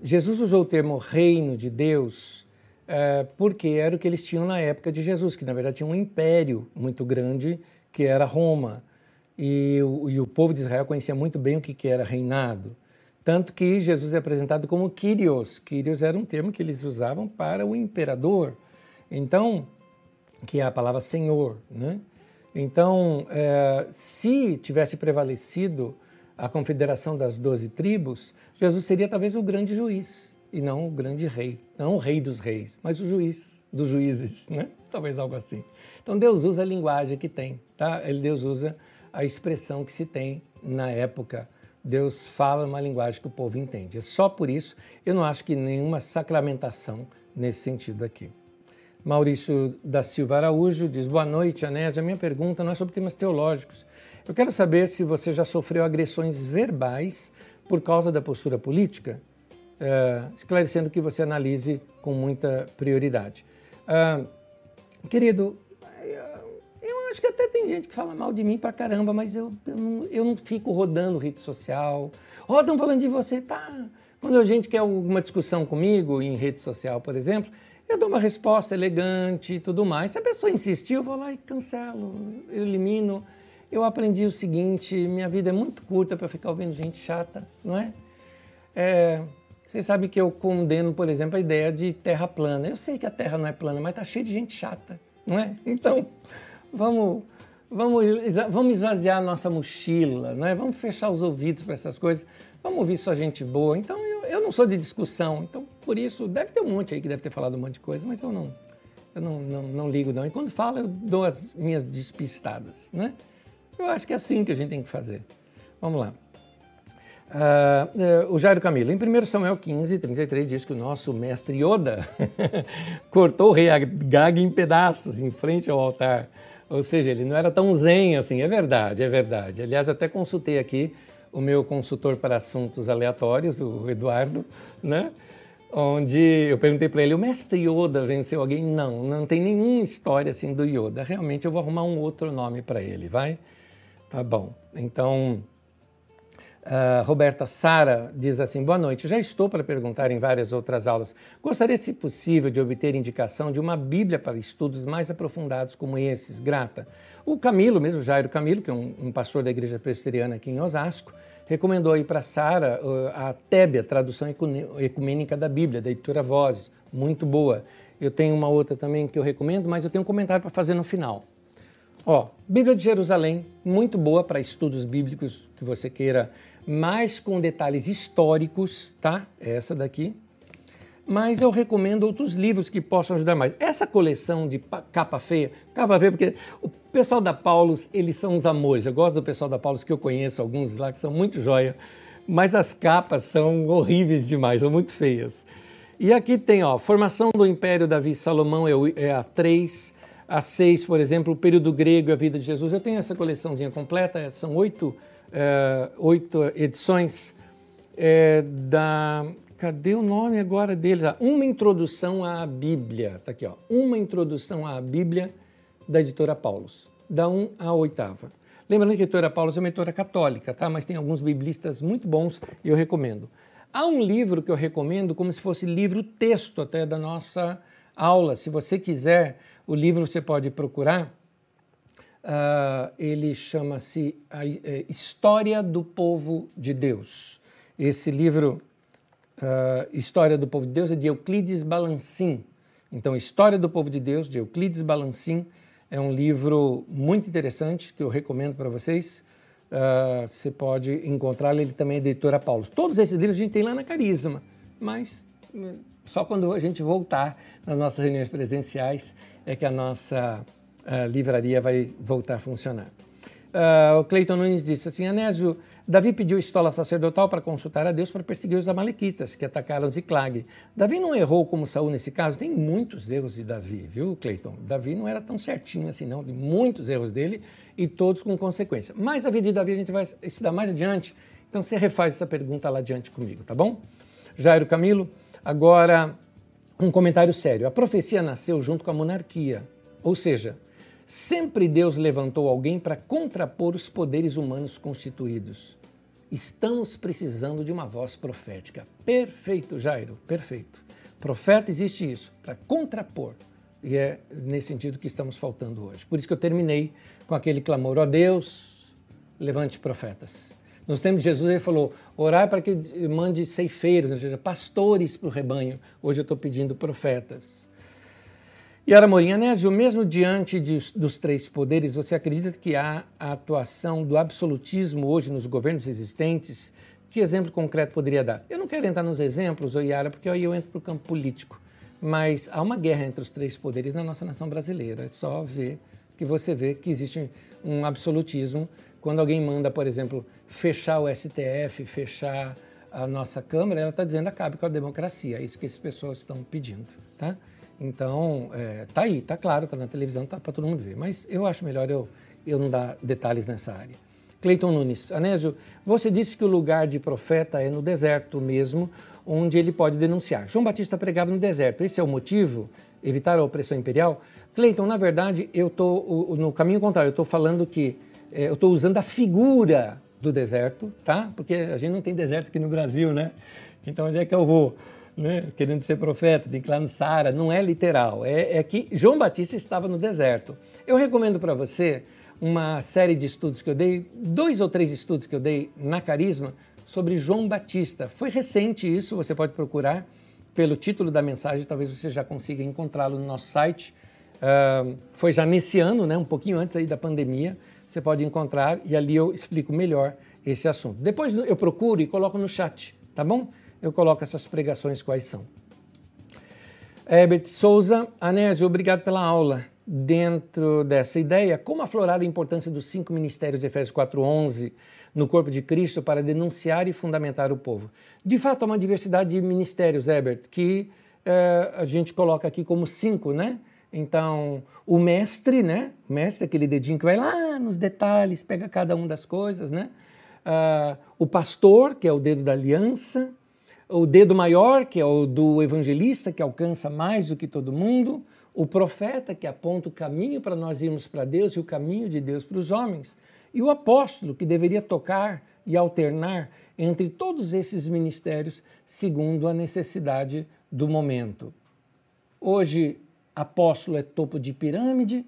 Jesus usou o termo reino de Deus é, porque era o que eles tinham na época de Jesus, que na verdade tinha um império muito grande que era Roma. E o, e o povo de Israel conhecia muito bem o que, que era reinado. Tanto que Jesus é apresentado como Kyrios. Kyrios era um termo que eles usavam para o imperador. Então, que é a palavra Senhor. Né? Então, é, se tivesse prevalecido a confederação das doze tribos, Jesus seria talvez o grande juiz e não o grande rei. Não o rei dos reis, mas o juiz dos juízes. Né? Talvez algo assim. Então Deus usa a linguagem que tem, tá? Deus usa a expressão que se tem na época. Deus fala uma linguagem que o povo entende. É só por isso eu não acho que nenhuma sacramentação nesse sentido aqui. Maurício da Silva Araújo diz: Boa noite, Anésia. A minha pergunta não é sobre temas teológicos. Eu quero saber se você já sofreu agressões verbais por causa da postura política, uh, esclarecendo que você analise com muita prioridade. Uh, querido, acho que até tem gente que fala mal de mim pra caramba, mas eu, eu, não, eu não fico rodando rede social. Rodam falando de você, tá? Quando a gente quer alguma discussão comigo em rede social, por exemplo, eu dou uma resposta elegante e tudo mais. Se a pessoa insistir, eu vou lá e cancelo, eu elimino. Eu aprendi o seguinte: minha vida é muito curta para ficar ouvindo gente chata, não é? é vocês sabem que eu condeno, por exemplo, a ideia de terra plana. Eu sei que a terra não é plana, mas tá cheio de gente chata, não é? Então, vamos, vamos, vamos esvaziar nossa mochila, né? vamos fechar os ouvidos para essas coisas, vamos ouvir só gente boa. Então, eu, eu não sou de discussão, então por isso, deve ter um monte aí que deve ter falado um monte de coisa, mas eu não, eu não, não, não ligo não. E quando fala, eu dou as minhas despistadas, né? Eu acho que é assim que a gente tem que fazer. Vamos lá. Uh, uh, o Jairo Camilo, em 1 Samuel 15, 33, diz que o nosso mestre Yoda cortou o rei em pedaços em frente ao altar. Ou seja, ele não era tão zen assim, é verdade, é verdade. Aliás, eu até consultei aqui o meu consultor para assuntos aleatórios, o Eduardo, né? Onde eu perguntei para ele, o mestre Yoda venceu alguém? Não, não tem nenhuma história assim do Yoda. Realmente eu vou arrumar um outro nome para ele, vai? Tá bom. Então, Uh, Roberta Sara diz assim: Boa noite. Já estou para perguntar em várias outras aulas. Gostaria, se possível, de obter indicação de uma Bíblia para estudos mais aprofundados como esses. Grata. O Camilo, mesmo Jairo Camilo, que é um, um pastor da igreja presbiteriana aqui em Osasco, recomendou aí para Sara uh, a Tébia, tradução ecumênica da Bíblia, da editora Vozes. Muito boa. Eu tenho uma outra também que eu recomendo, mas eu tenho um comentário para fazer no final. Ó, Bíblia de Jerusalém, muito boa para estudos bíblicos que você queira mais com detalhes históricos, tá? Essa daqui. Mas eu recomendo outros livros que possam ajudar mais. Essa coleção de capa feia, capa feia porque o pessoal da Paulus, eles são os amores. Eu gosto do pessoal da Paulus que eu conheço, alguns lá que são muito joia, mas as capas são horríveis demais, são muito feias. E aqui tem, ó, Formação do Império Davi Salomão é, é a 3, a 6, por exemplo, o período grego e a vida de Jesus. Eu tenho essa coleçãozinha completa, são oito é, oito edições é, da. Cadê o nome agora dele? Ah, uma introdução à Bíblia. Está aqui, ó. Uma introdução à Bíblia da editora Paulus, da 1 à oitava. Lembrando que a editora Paulus é uma editora católica, tá? mas tem alguns biblistas muito bons e eu recomendo. Há um livro que eu recomendo como se fosse livro-texto até da nossa aula. Se você quiser, o livro você pode procurar Uh, ele chama-se é, História do Povo de Deus. Esse livro, uh, História do Povo de Deus, é de Euclides Balancin. Então, História do Povo de Deus, de Euclides Balancin, é um livro muito interessante que eu recomendo para vocês. Uh, você pode encontrá-lo, ele também é editora Paulo. Todos esses livros a gente tem lá na Carisma, mas eh, só quando a gente voltar nas nossas reuniões presenciais é que a nossa a livraria vai voltar a funcionar. Uh, o Cleiton Nunes disse assim, Anésio, Davi pediu estola sacerdotal para consultar a Deus para perseguir os amalequitas que atacaram Ziclag. Davi não errou como Saul nesse caso, tem muitos erros de Davi, viu, Cleiton? Davi não era tão certinho assim não, tem muitos erros dele e todos com consequência. Mas a vida de Davi a gente vai estudar mais adiante, então você refaz essa pergunta lá adiante comigo, tá bom? Jairo Camilo, agora um comentário sério. A profecia nasceu junto com a monarquia, ou seja, sempre Deus levantou alguém para contrapor os poderes humanos constituídos. Estamos precisando de uma voz profética. Perfeito, Jairo, perfeito. Profeta existe isso, para contrapor. E é nesse sentido que estamos faltando hoje. Por isso que eu terminei com aquele clamor: ó oh Deus, levante profetas. Nos tempos de Jesus, ele falou: orar para que mande ceifeiros, ou seja, pastores para o rebanho. Hoje eu estou pedindo profetas. Yara Morim, Anésio, mesmo diante de, dos três poderes, você acredita que há a atuação do absolutismo hoje nos governos existentes? Que exemplo concreto poderia dar? Eu não quero entrar nos exemplos, Yara, porque aí eu entro para o campo político. Mas há uma guerra entre os três poderes na nossa nação brasileira. É só ver que você vê que existe um absolutismo quando alguém manda, por exemplo, fechar o STF, fechar a nossa Câmara, ela está dizendo acabe com a democracia. É isso que essas pessoas estão pedindo, tá? Então, é, tá aí, tá claro, tá na televisão, tá para todo mundo ver. Mas eu acho melhor eu, eu não dar detalhes nessa área. Cleiton Nunes, Anésio, você disse que o lugar de profeta é no deserto mesmo, onde ele pode denunciar. João Batista pregava no deserto. Esse é o motivo? Evitar a opressão imperial? Cleiton, na verdade, eu estou no caminho contrário. Eu estou falando que é, eu estou usando a figura do deserto, tá? Porque a gente não tem deserto aqui no Brasil, né? Então onde é que eu vou? Né, querendo ser profeta, ir lá Sara, não é literal, é, é que João Batista estava no deserto. Eu recomendo para você uma série de estudos que eu dei, dois ou três estudos que eu dei na Carisma sobre João Batista. Foi recente isso, você pode procurar pelo título da mensagem, talvez você já consiga encontrá-lo no nosso site. Uh, foi já nesse ano, né, um pouquinho antes aí da pandemia, você pode encontrar e ali eu explico melhor esse assunto. Depois eu procuro e coloco no chat, tá bom? Eu coloco essas pregações quais são. Herbert Souza, Anésio, obrigado pela aula. Dentro dessa ideia, como aflorar a importância dos cinco ministérios de Efésios 4.11 no corpo de Cristo para denunciar e fundamentar o povo? De fato, há uma diversidade de ministérios, Herbert, que uh, a gente coloca aqui como cinco, né? Então, o mestre, né? O mestre, aquele dedinho que vai lá nos detalhes, pega cada uma das coisas, né? Uh, o pastor, que é o dedo da aliança, o dedo maior, que é o do evangelista, que alcança mais do que todo mundo, o profeta, que aponta o caminho para nós irmos para Deus e o caminho de Deus para os homens, e o apóstolo, que deveria tocar e alternar entre todos esses ministérios segundo a necessidade do momento. Hoje, apóstolo é topo de pirâmide,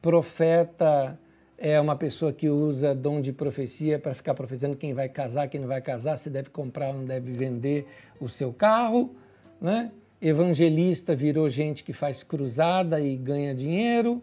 profeta é uma pessoa que usa dom de profecia para ficar profetizando quem vai casar, quem não vai casar, se deve comprar ou não deve vender o seu carro. Né? Evangelista virou gente que faz cruzada e ganha dinheiro.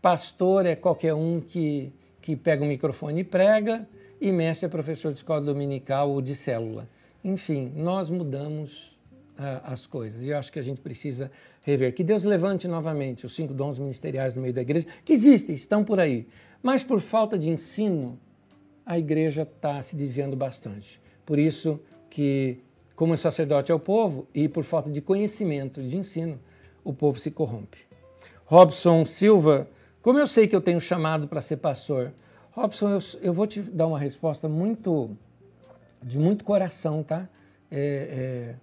Pastor é qualquer um que, que pega o microfone e prega. E mestre é professor de escola dominical ou de célula. Enfim, nós mudamos uh, as coisas. E eu acho que a gente precisa rever. Que Deus levante novamente os cinco dons ministeriais no meio da igreja, que existem, estão por aí. Mas por falta de ensino, a igreja está se desviando bastante. Por isso que, como sacerdote é o povo, e por falta de conhecimento, de ensino, o povo se corrompe. Robson Silva, como eu sei que eu tenho chamado para ser pastor? Robson, eu, eu, vou te dar uma resposta muito de muito coração, tá? É,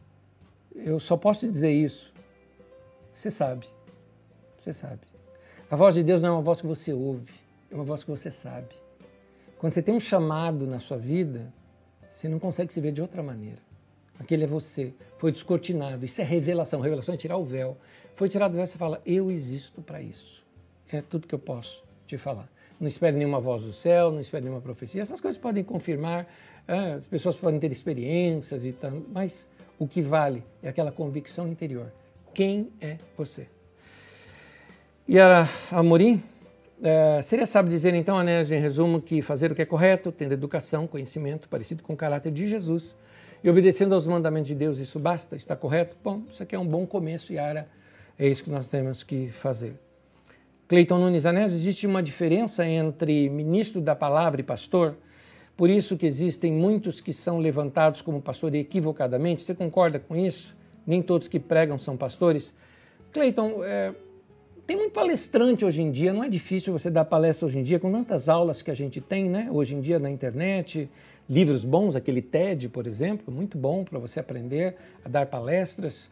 é, eu só posso te dizer isso. Você sabe. Você sabe. A voz de Deus não é uma voz que você ouve, é uma voz que você sabe. Quando você tem um chamado na sua vida, você não consegue se ver de outra maneira. Aquele é você. Foi descortinado. Isso é revelação. Revelação é tirar o véu. Foi tirado o véu você fala: Eu existo para isso. É tudo que eu posso te falar. Não espere nenhuma voz do céu, não espere nenhuma profecia. Essas coisas podem confirmar, é, as pessoas podem ter experiências e tal, mas o que vale é aquela convicção interior. Quem é você? E a Amorim, seria sábio dizer então, Anésio, em resumo, que fazer o que é correto, tendo educação, conhecimento parecido com o caráter de Jesus e obedecendo aos mandamentos de Deus, isso basta? Está correto? Bom, isso aqui é um bom começo, Yara. É isso que nós temos que fazer. Cleiton Nunes Anésio, existe uma diferença entre ministro da palavra e pastor? por isso que existem muitos que são levantados como pastor equivocadamente. Você concorda com isso? Nem todos que pregam são pastores. Cleiton, é, tem muito palestrante hoje em dia, não é difícil você dar palestra hoje em dia, com tantas aulas que a gente tem, né? Hoje em dia na internet, livros bons, aquele TED, por exemplo, muito bom para você aprender a dar palestras.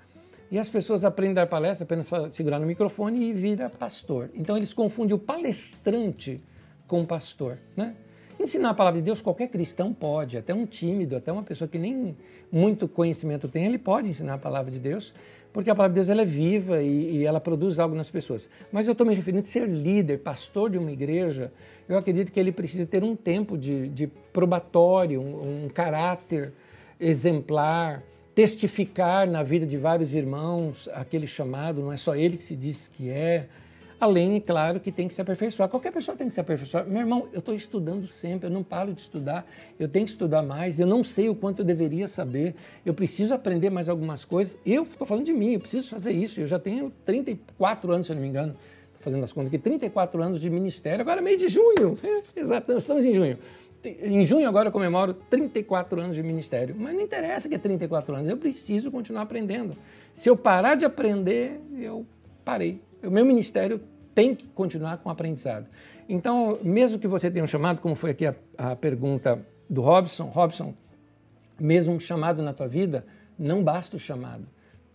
E as pessoas aprendem a dar palestra apenas segurar no microfone e vira pastor. Então eles confundem o palestrante com o pastor, né? Ensinar a palavra de Deus qualquer cristão pode, até um tímido, até uma pessoa que nem muito conhecimento tem, ele pode ensinar a palavra de Deus, porque a palavra de Deus ela é viva e, e ela produz algo nas pessoas. Mas eu estou me referindo a ser líder, pastor de uma igreja, eu acredito que ele precisa ter um tempo de, de probatório, um, um caráter exemplar, testificar na vida de vários irmãos aquele chamado, não é só ele que se diz que é. Além, é claro, que tem que se aperfeiçoar. Qualquer pessoa tem que se aperfeiçoar. Meu irmão, eu estou estudando sempre, eu não paro de estudar, eu tenho que estudar mais, eu não sei o quanto eu deveria saber, eu preciso aprender mais algumas coisas. Eu estou falando de mim, eu preciso fazer isso. Eu já tenho 34 anos, se eu não me engano, estou fazendo as contas aqui, 34 anos de ministério, agora é meio de junho. Exato, estamos em junho. Em junho agora eu comemoro 34 anos de ministério, mas não interessa que é 34 anos, eu preciso continuar aprendendo. Se eu parar de aprender, eu parei. O meu ministério tem que continuar com o aprendizado. Então, mesmo que você tenha um chamado, como foi aqui a, a pergunta do Robson, Robson, mesmo um chamado na tua vida, não basta o chamado.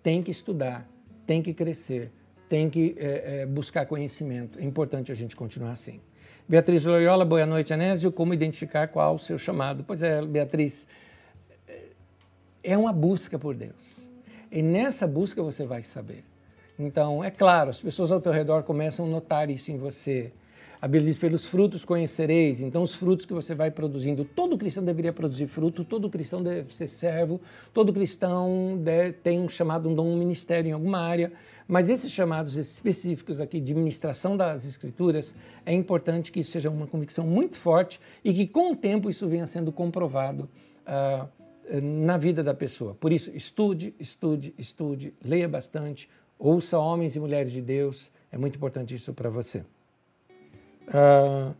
Tem que estudar, tem que crescer, tem que é, é, buscar conhecimento. É importante a gente continuar assim. Beatriz Loyola, boa noite, Anésio. Como identificar qual o seu chamado? Pois é, Beatriz, é uma busca por Deus. E nessa busca você vai saber. Então, é claro, as pessoas ao teu redor começam a notar isso em você. A Bíblia diz: pelos frutos conhecereis. Então, os frutos que você vai produzindo. Todo cristão deveria produzir fruto, todo cristão deve ser servo, todo cristão deve, tem um chamado, um dom, um ministério em alguma área. Mas esses chamados específicos aqui de ministração das Escrituras, é importante que isso seja uma convicção muito forte e que, com o tempo, isso venha sendo comprovado. Uh, na vida da pessoa. Por isso, estude, estude, estude, leia bastante, ouça homens e mulheres de Deus, é muito importante isso para você. Uh,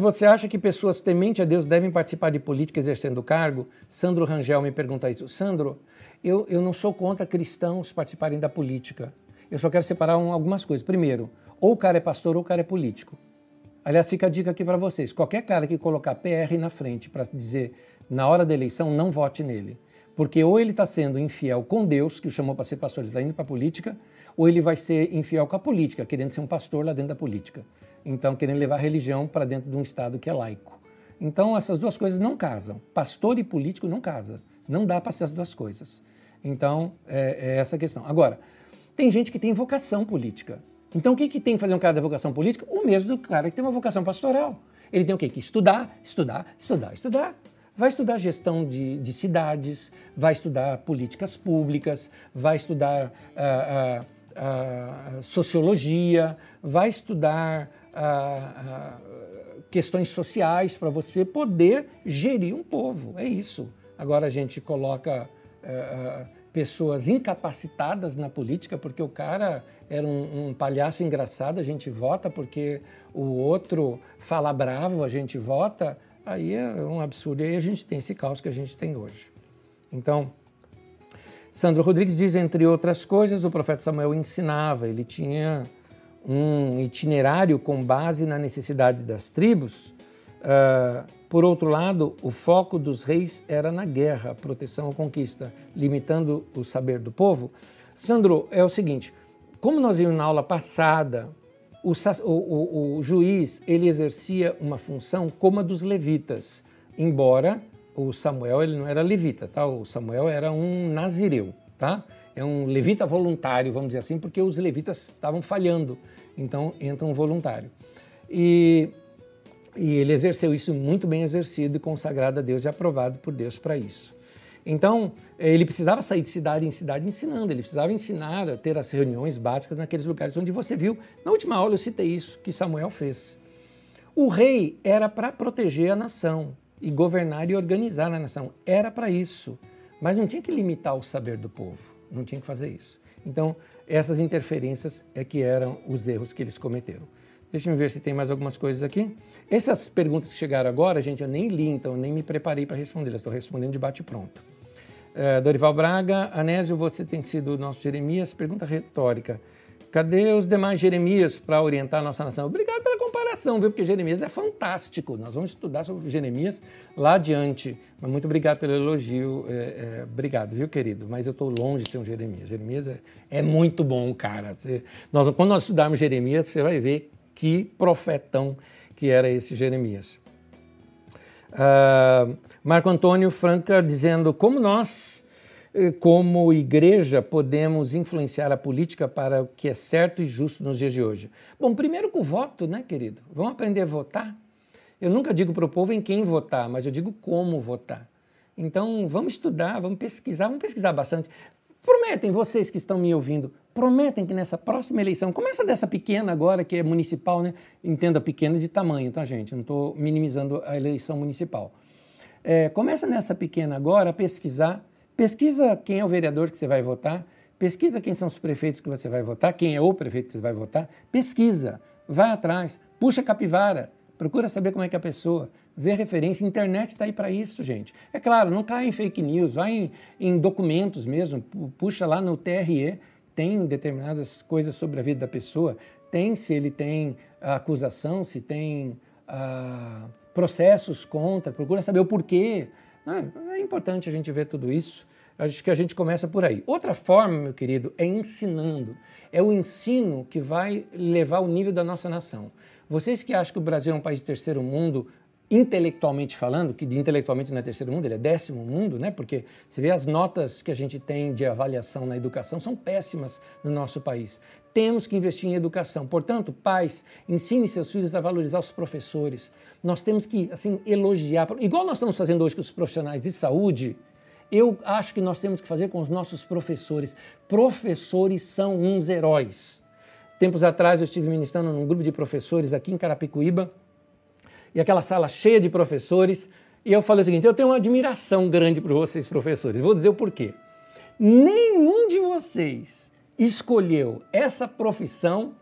você acha que pessoas tementes a Deus devem participar de política exercendo o cargo? Sandro Rangel me pergunta isso. Sandro, eu, eu não sou contra cristãos participarem da política. Eu só quero separar um, algumas coisas. Primeiro, ou o cara é pastor ou o cara é político. Aliás, fica a dica aqui para vocês: qualquer cara que colocar PR na frente para dizer na hora da eleição, não vote nele. Porque ou ele está sendo infiel com Deus, que o chamou para ser pastor, ele está indo para a política, ou ele vai ser infiel com a política, querendo ser um pastor lá dentro da política. Então, querendo levar a religião para dentro de um Estado que é laico. Então, essas duas coisas não casam. Pastor e político não casam. Não dá para ser as duas coisas. Então, é, é essa a questão. Agora, tem gente que tem vocação política. Então, o que, que tem que fazer um cara da vocação política? O mesmo do cara que tem uma vocação pastoral. Ele tem o quê? Que estudar, estudar, estudar, estudar. Vai estudar gestão de, de cidades, vai estudar políticas públicas, vai estudar uh, uh, uh, sociologia, vai estudar questões sociais para você poder gerir um povo. É isso. Agora a gente coloca pessoas incapacitadas na política porque o cara era um, um, palhaço engraçado, a gente vota porque o outro fala bravo, a gente vota, aí é um absurdo. E aí a gente tem esse caos que a gente tem hoje. Então, Sandro Rodrigues diz, entre outras coisas, o profeta Samuel ensinava, ele tinha um itinerário com base na necessidade das tribos. Uh, por outro lado, o foco dos reis era na guerra, proteção ou conquista, limitando o saber do povo. Sandro, é o seguinte: como nós vimos na aula passada, o, o, o, juiz ele exercia uma função como a dos levitas, embora o Samuel ele não era levita, tá? O Samuel era um nazireu, tá? É um levita voluntário, vamos dizer assim, porque os levitas estavam falhando, então entra um voluntário. E e ele exerceu isso muito bem exercido e consagrado a Deus e aprovado por Deus para isso. Então, ele precisava sair de cidade em cidade ensinando, ele precisava ensinar a ter as reuniões básicas naqueles lugares onde você viu. Na última aula eu citei isso que Samuel fez. O rei era para proteger a nação e governar e organizar a nação. Era para isso. Mas não tinha que limitar o saber do povo. Não tinha que fazer isso. Então, essas interferências é que eram os erros que eles cometeram. Deixa eu ver se tem mais algumas coisas aqui. Essas perguntas que chegaram agora, gente, eu nem li, então eu nem me preparei para responder. Estou respondendo de bate-pronto. Uh, Dorival Braga, Anésio, você tem sido o nosso Jeremias. Pergunta retórica. Cadê os demais Jeremias para orientar a nossa nação? Obrigado pela comparação, viu? Porque Jeremias é fantástico. Nós vamos estudar sobre Jeremias lá adiante. Mas muito obrigado pelo elogio. É, é, obrigado, viu, querido? Mas eu estou longe de ser um Jeremias. Jeremias é, é muito bom, cara. Você, nós, quando nós estudarmos Jeremias, você vai ver que profetão que era esse Jeremias. Uh, Marco Antônio Franca dizendo como nós, eh, como igreja, podemos influenciar a política para o que é certo e justo nos dias de hoje. Bom, primeiro com o voto, né, querido? Vamos aprender a votar. Eu nunca digo para o povo em quem votar, mas eu digo como votar. Então, vamos estudar, vamos pesquisar, vamos pesquisar bastante. Prometem, vocês que estão me ouvindo, prometem que nessa próxima eleição, começa dessa pequena agora, que é municipal, né? Entenda pequena de tamanho, tá, gente? Não estou minimizando a eleição municipal. É, começa nessa pequena agora a pesquisar. Pesquisa quem é o vereador que você vai votar, pesquisa quem são os prefeitos que você vai votar, quem é o prefeito que você vai votar, pesquisa, vai atrás, puxa capivara, procura saber como é que é a pessoa, vê referência. Internet está aí para isso, gente. É claro, não cai em fake news, vai em, em, documentos mesmo, puxa lá no TRE, tem determinadas coisas sobre a vida da pessoa, tem se ele tem acusação, se tem ah, processos contra, procura saber o porquê. É importante a gente ver tudo isso. Acho que a gente começa por aí. Outra forma, meu querido, é ensinando. É o ensino que vai levar o nível da nossa nação. Vocês que acham que o Brasil é um país de terceiro mundo, intelectualmente falando, que de intelectualmente não é terceiro mundo, ele é décimo mundo, né? Porque você vê as notas que a gente tem de avaliação na educação são péssimas no nosso país. Temos que investir em educação. Portanto, pais, ensine seus filhos a valorizar os professores. Nós temos que assim elogiar, igual nós estamos fazendo hoje com os profissionais de saúde. Eu acho que nós temos que fazer com os nossos professores. Professores são uns heróis. Tempos atrás eu estive ministrando num grupo de professores aqui em Carapicuíba, e aquela sala cheia de professores, e eu falei o seguinte: eu tenho uma admiração grande por vocês, professores. Vou dizer o porquê. Nenhum de vocês escolheu essa profissão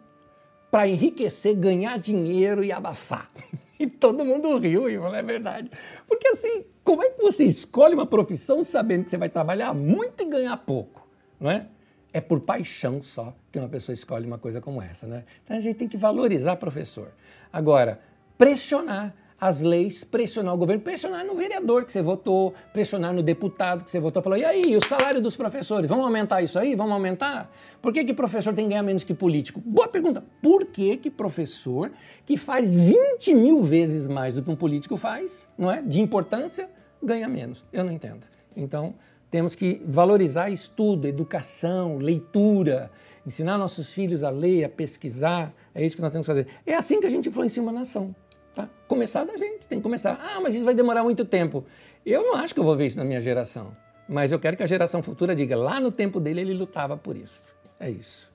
para enriquecer, ganhar dinheiro e abafar. E todo mundo riu e falou, é verdade. Porque assim, como é que você escolhe uma profissão sabendo que você vai trabalhar muito e ganhar pouco? Não é? É por paixão só que uma pessoa escolhe uma coisa como essa, né? Então a gente tem que valorizar professor. Agora, pressionar as leis, pressionar o governo, pressionar no vereador que você votou, pressionar no deputado que você votou, falou, e aí, o salário dos professores, vamos aumentar isso aí? Vamos aumentar? Por que, que professor tem que ganhar menos que político? Boa pergunta. Por que, que professor, que faz 20 mil vezes mais do que um político faz, não é? De importância, ganha menos? Eu não entendo. Então, temos que valorizar estudo, educação, leitura, ensinar nossos filhos a ler, a pesquisar. É isso que nós temos que fazer. É assim que a gente influencia uma nação. Tá? Começar da gente, tem que começar. Ah, mas isso vai demorar muito tempo. Eu não acho que eu vou ver isso na minha geração. Mas eu quero que a geração futura diga, lá no tempo dele ele lutava por isso. É isso.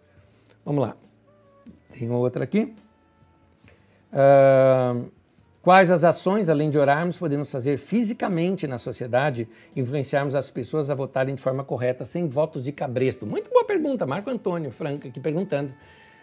Vamos lá. Tem outra aqui. Uh, Quais as ações, além de orarmos, podemos fazer fisicamente na sociedade, influenciarmos as pessoas a votarem de forma correta, sem votos de cabresto? Muito boa pergunta, Marco Antônio Franca aqui perguntando.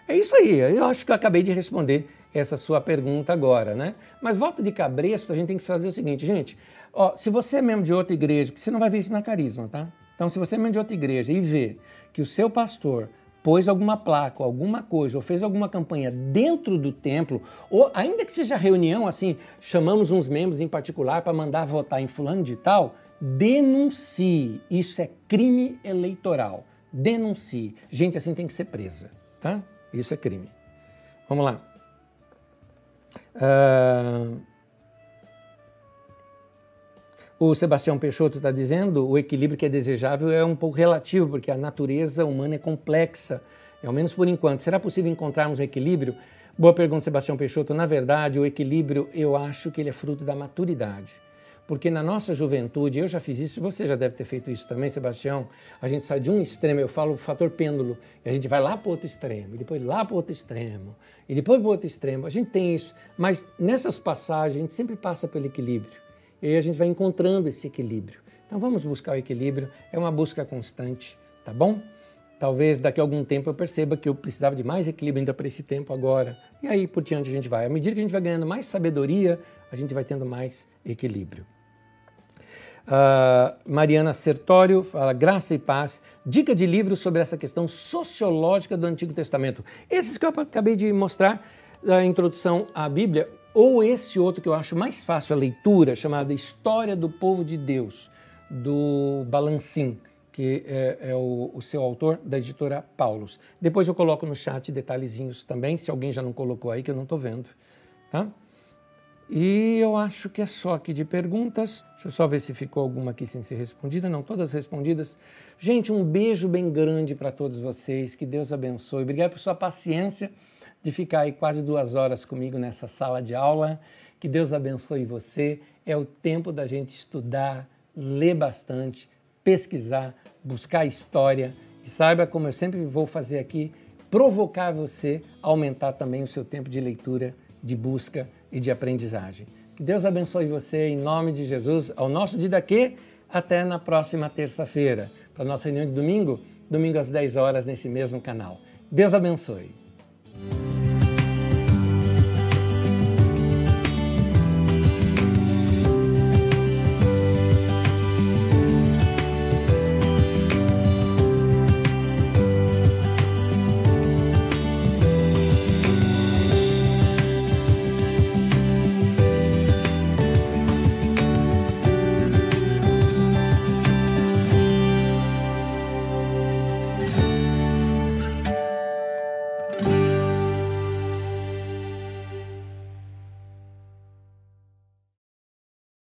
É isso aí, eu acho que eu acabei de responder essa sua pergunta agora, né? Mas voto de cabresto, a gente tem que fazer o seguinte, gente, ó, se você é membro de outra igreja, você não vai ver isso na carisma, tá? Então, se você é membro de outra igreja e vê que o seu pastor pôs alguma placa, alguma coisa, ou fez alguma campanha dentro do templo, ou ainda que seja reunião, assim, chamamos uns membros em particular para mandar votar em fulano de tal, denuncie. Isso é crime eleitoral. Denuncie. Gente assim tem que ser presa, tá? Isso é crime. Vamos lá. Uh... O Sebastião Peixoto está dizendo o equilíbrio que é desejável é um pouco relativo, porque a natureza humana é complexa, ao menos por enquanto. Será possível encontrarmos um equilíbrio? Boa pergunta, Sebastião Peixoto. Na verdade, o equilíbrio eu acho que ele é fruto da maturidade. Porque na nossa juventude, eu já fiz isso, você já deve ter feito isso também, Sebastião. A gente sai de um extremo, eu falo o fator pêndulo, e a gente vai lá para outro extremo, e depois lá para outro extremo, e depois para outro extremo. A gente tem isso, mas nessas passagens a gente sempre passa pelo equilíbrio. E aí a gente vai encontrando esse equilíbrio. Então vamos buscar o equilíbrio, é uma busca constante, tá bom? Talvez daqui a algum tempo eu perceba que eu precisava de mais equilíbrio ainda para esse tempo agora. E aí por diante a gente vai. À medida que a gente vai ganhando mais sabedoria, a gente vai tendo mais equilíbrio. Uh, Mariana Sertório fala graça e paz, dica de livro sobre essa questão sociológica do Antigo Testamento. Esses que eu acabei de mostrar da introdução à Bíblia, ou esse outro que eu acho mais fácil a leitura, chamado História do Povo de Deus, do Balancim, que é, é o, o, seu autor, da editora Paulus. Depois eu coloco no chat detalhezinhos também, se alguém já não colocou aí, que eu não estou vendo. Tá? E eu acho que é só aqui de perguntas. Deixa eu só ver se ficou alguma aqui sem ser respondida. Não, todas respondidas. Gente, um beijo bem grande para todos vocês. Que Deus abençoe. Obrigado por sua paciência de ficar aí quase duas horas comigo nessa sala de aula. Que Deus abençoe você. É o tempo da gente estudar, ler bastante, pesquisar, buscar história. E saiba, como eu sempre vou fazer aqui, provocar você a aumentar também o seu tempo de leitura, de busca e de aprendizagem. Que Deus abençoe você em nome de Jesus. Ao nosso dia daqui, até na próxima terça-feira. Para a nossa reunião de domingo, domingo às 10 horas nesse mesmo canal. Deus abençoe.